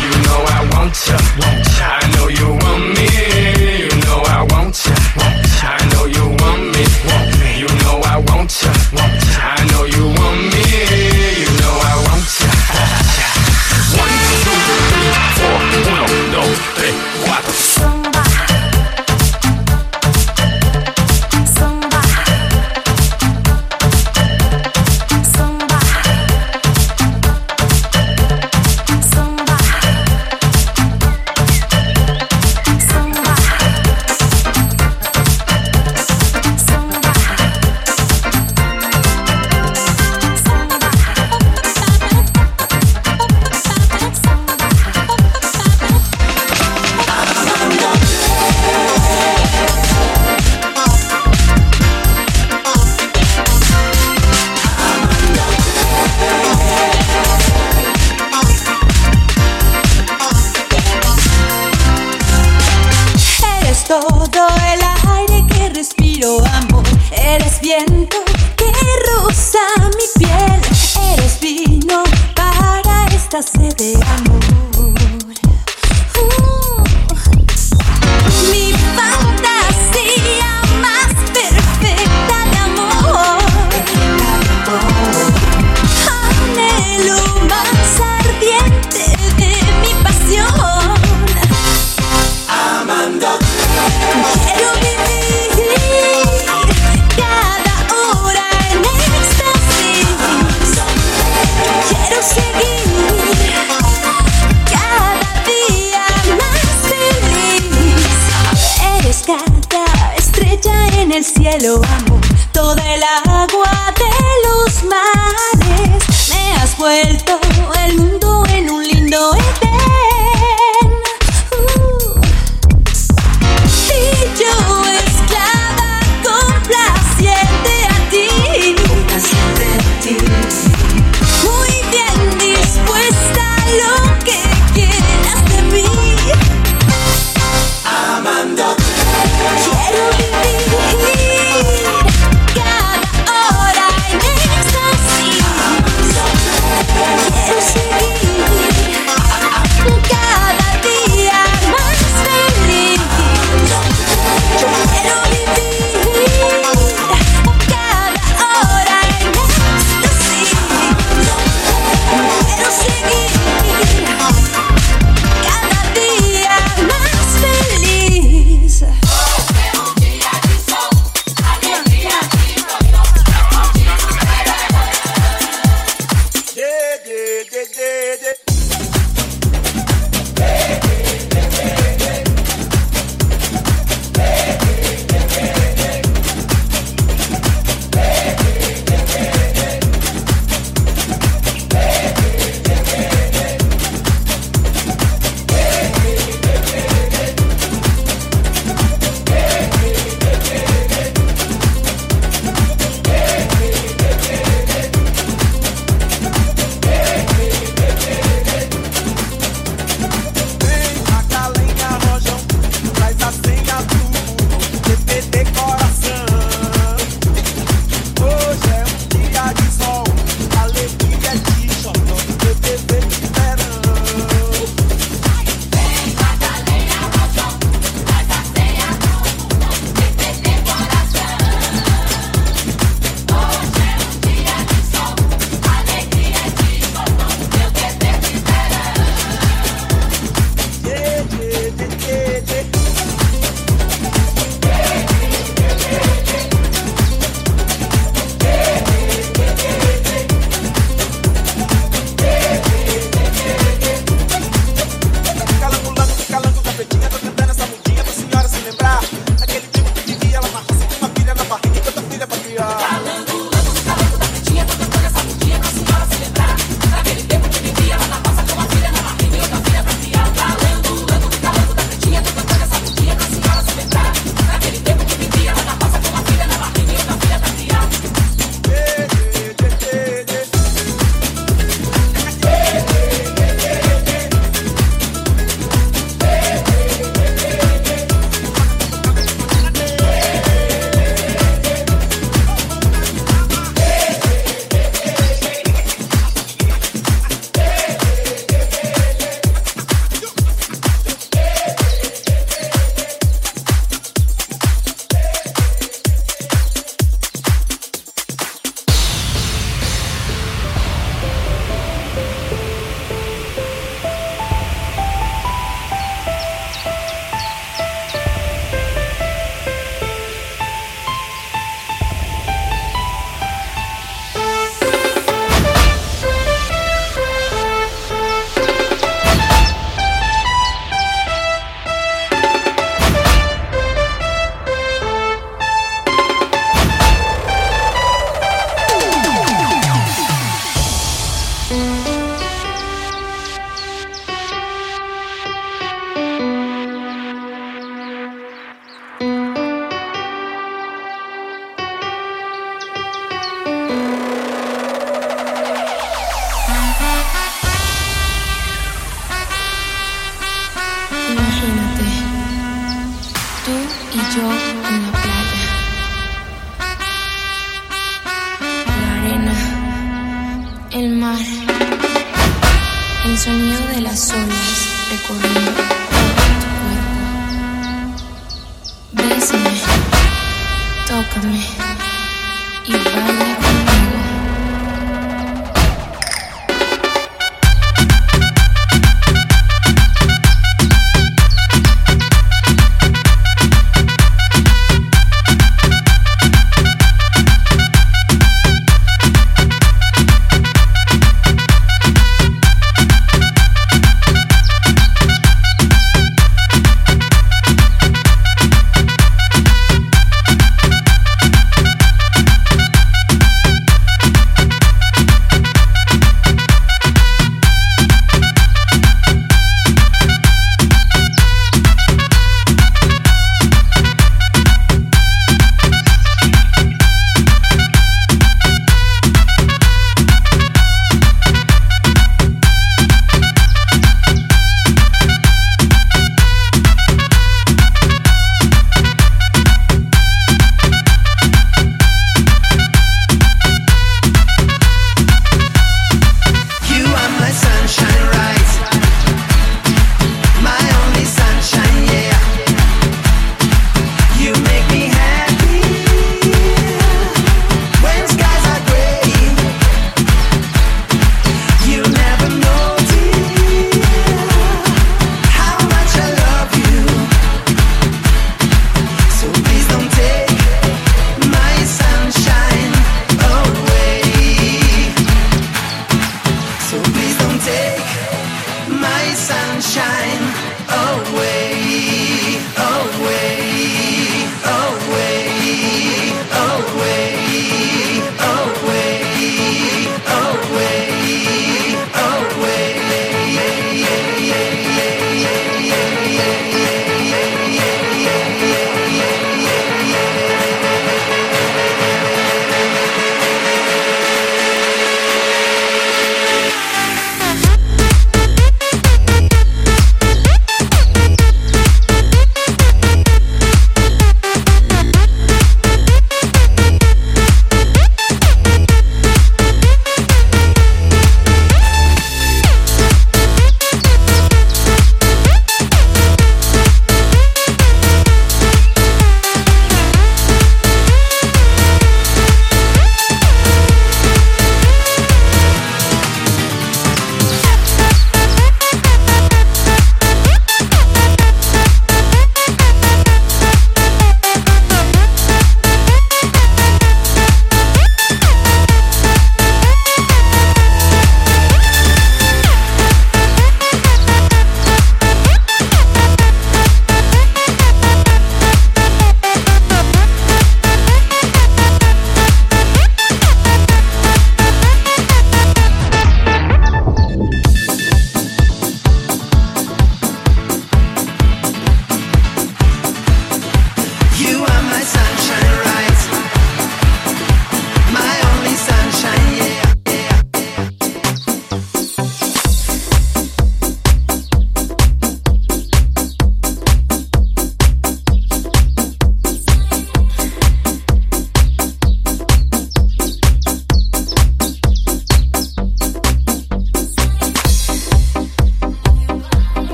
You know I want ya.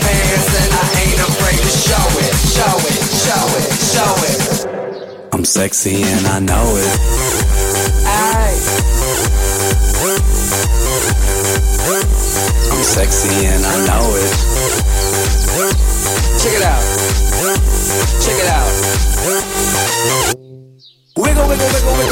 and I ain't afraid to show it, show it, show it, show it. I'm sexy and I know it. Aye. I'm sexy and I know it. Check it out. Check it out. Wiggle, wiggle, wiggle, wiggle,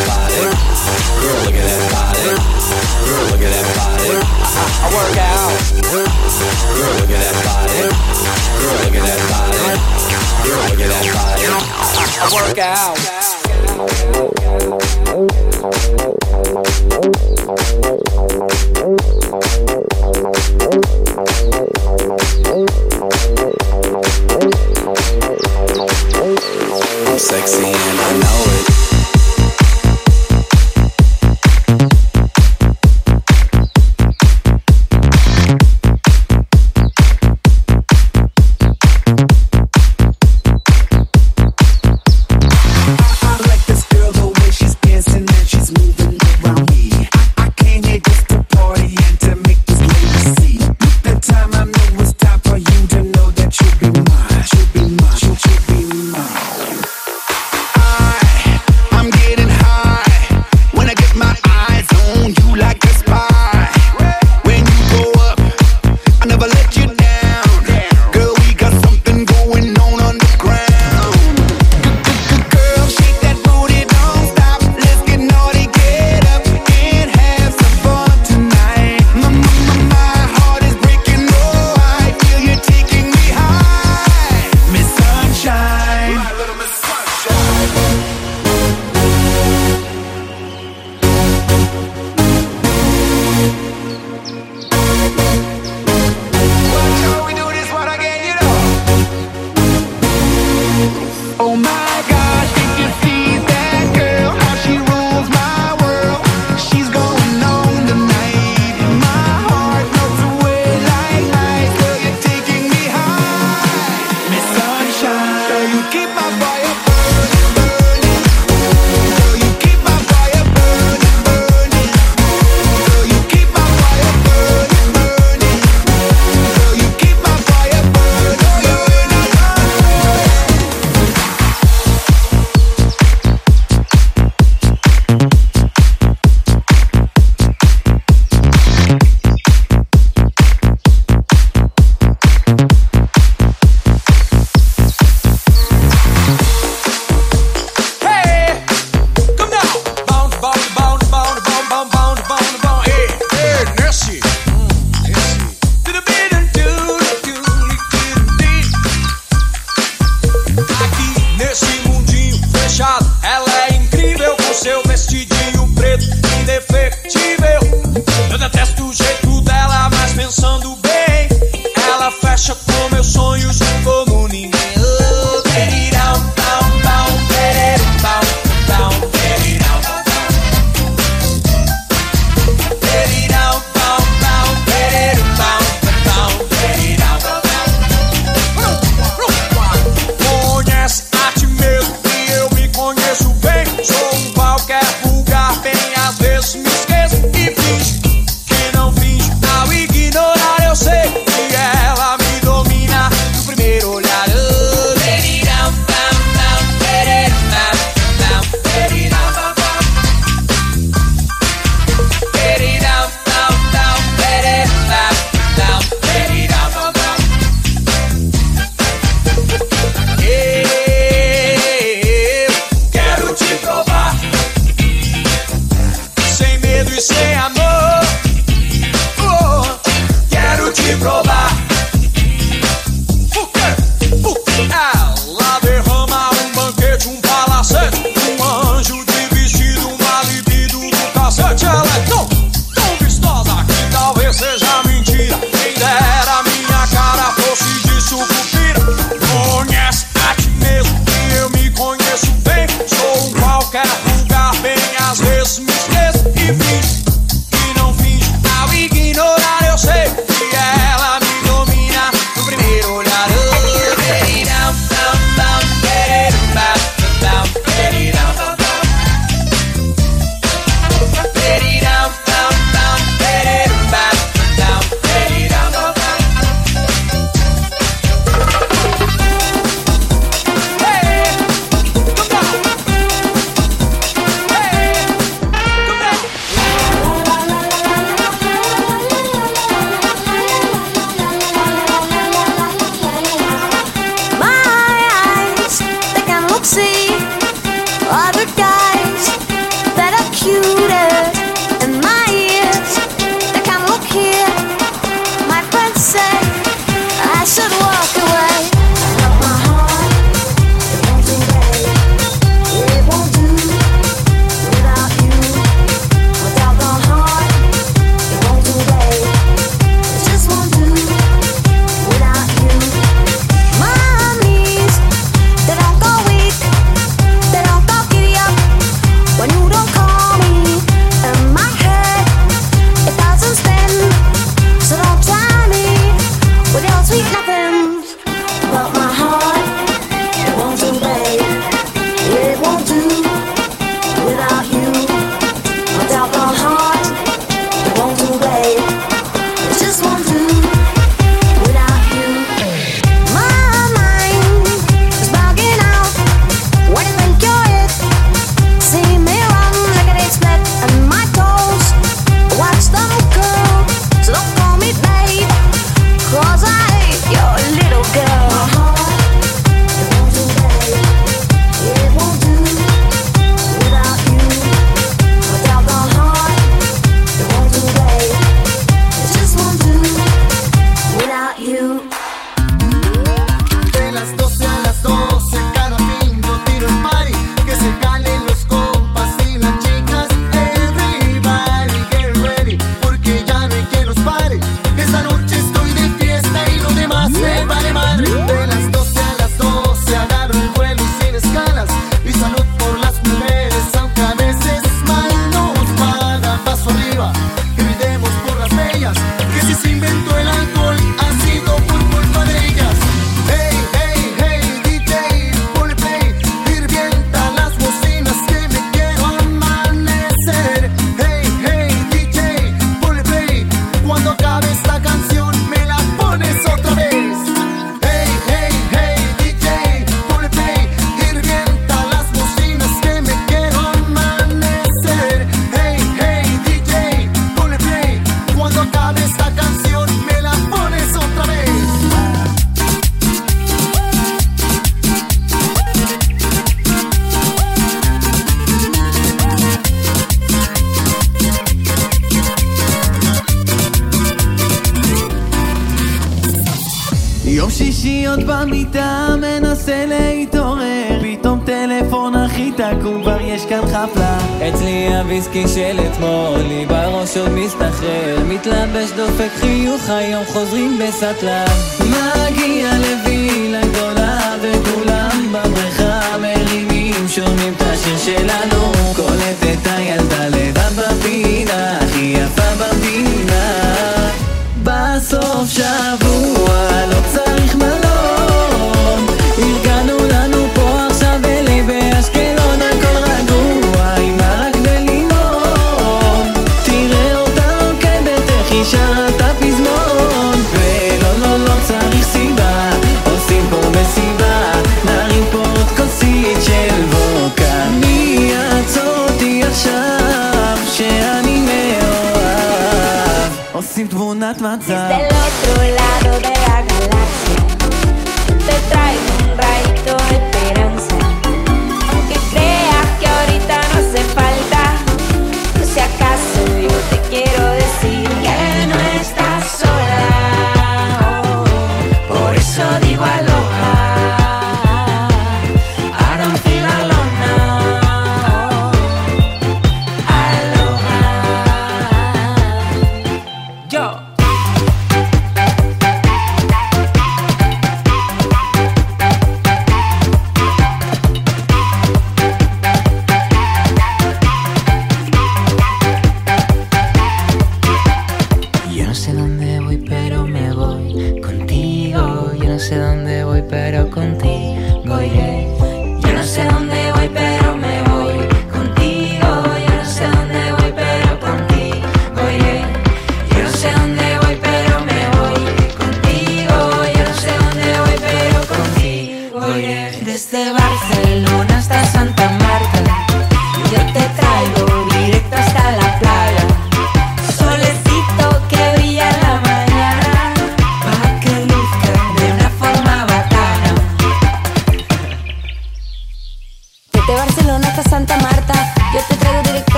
body. Girl, look at that body. Girl, look at that body. I, work out. Girl, look at that body. Girl, look at that body. Girl, look at that body. I, work out. I'm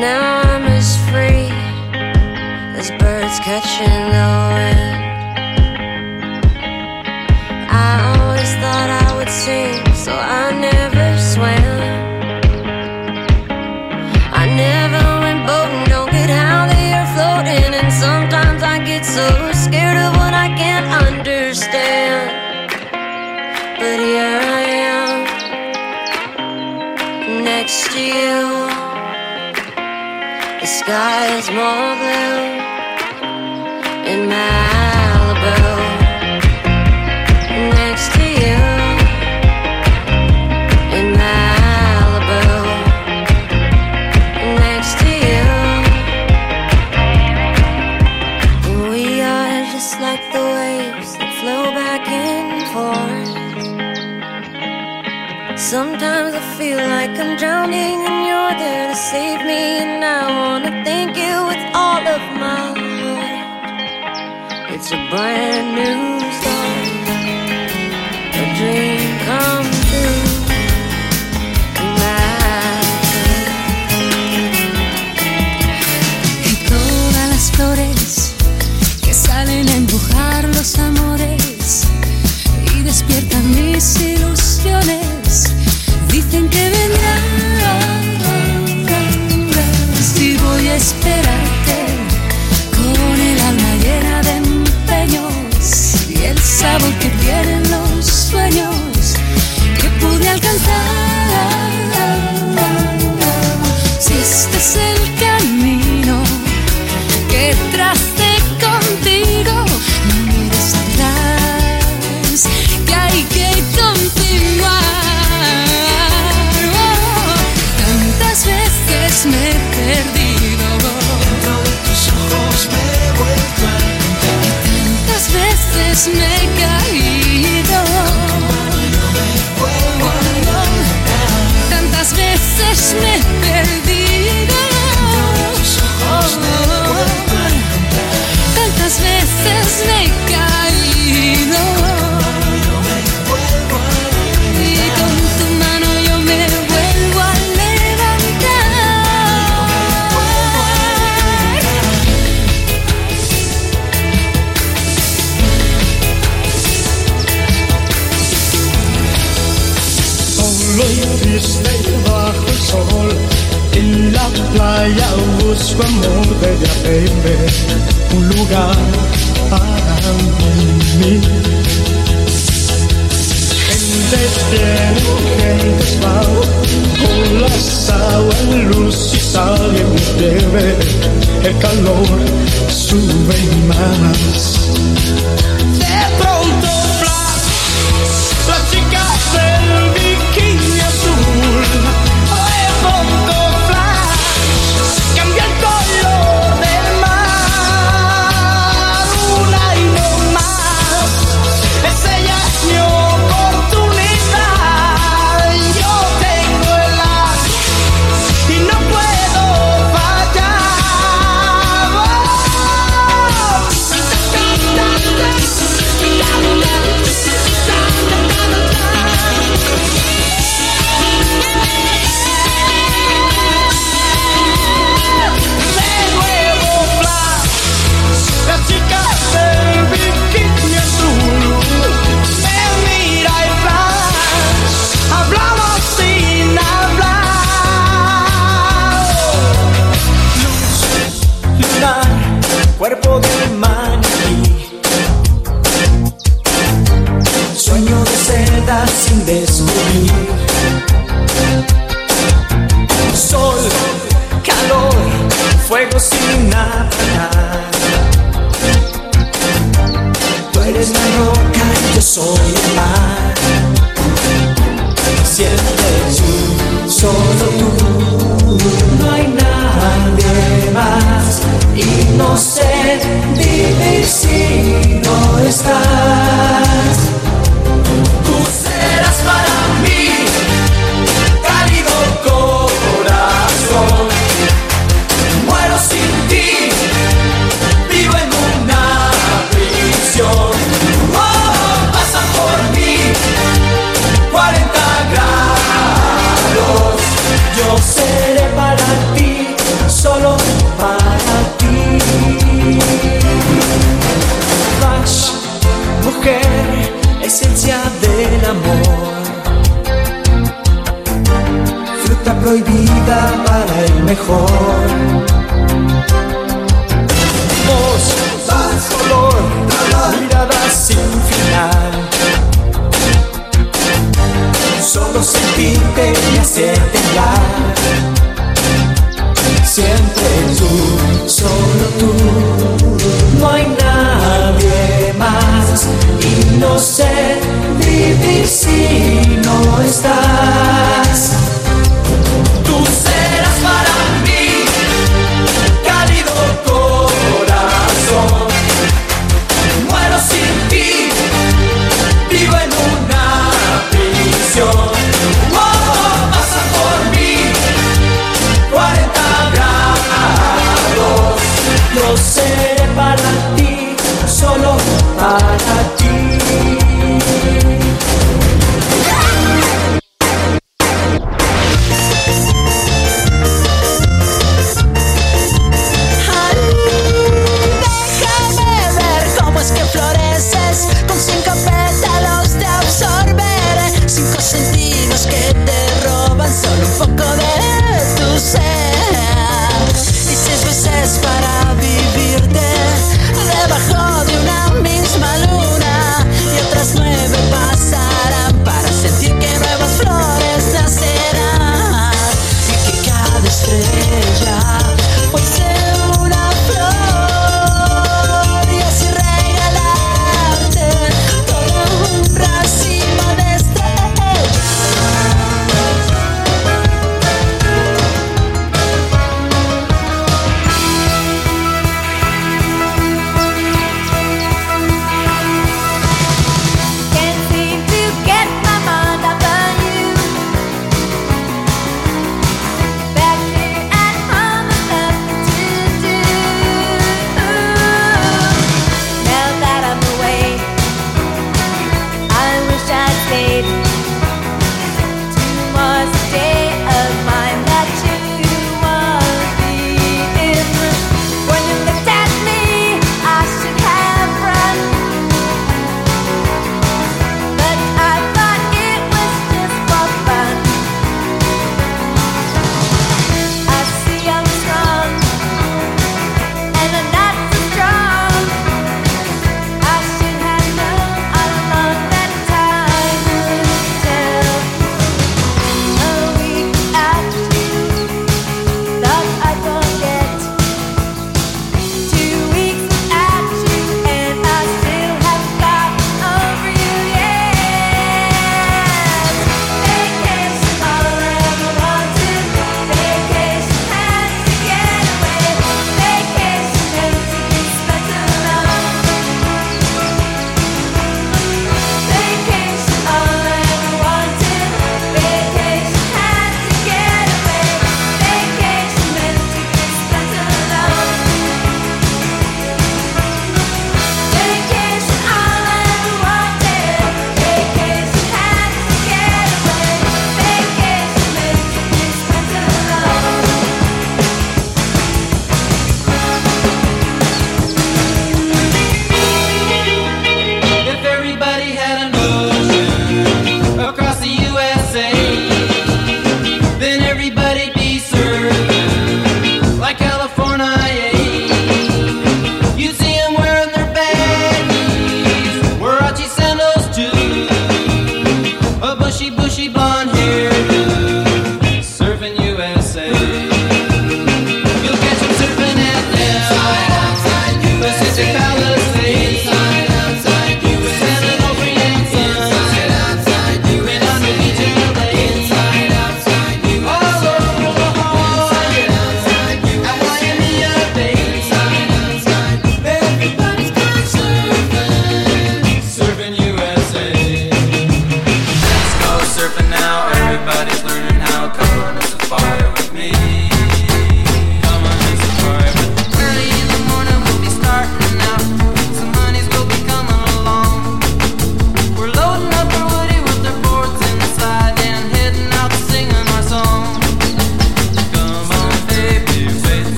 now I'm as free as birds catching sky is more blue in my Brand. tu amor, bella baby, un lugar para mí. En destino gente esbao, con la sal en luz y sal en mi el calor sube y más.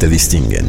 Te distingue.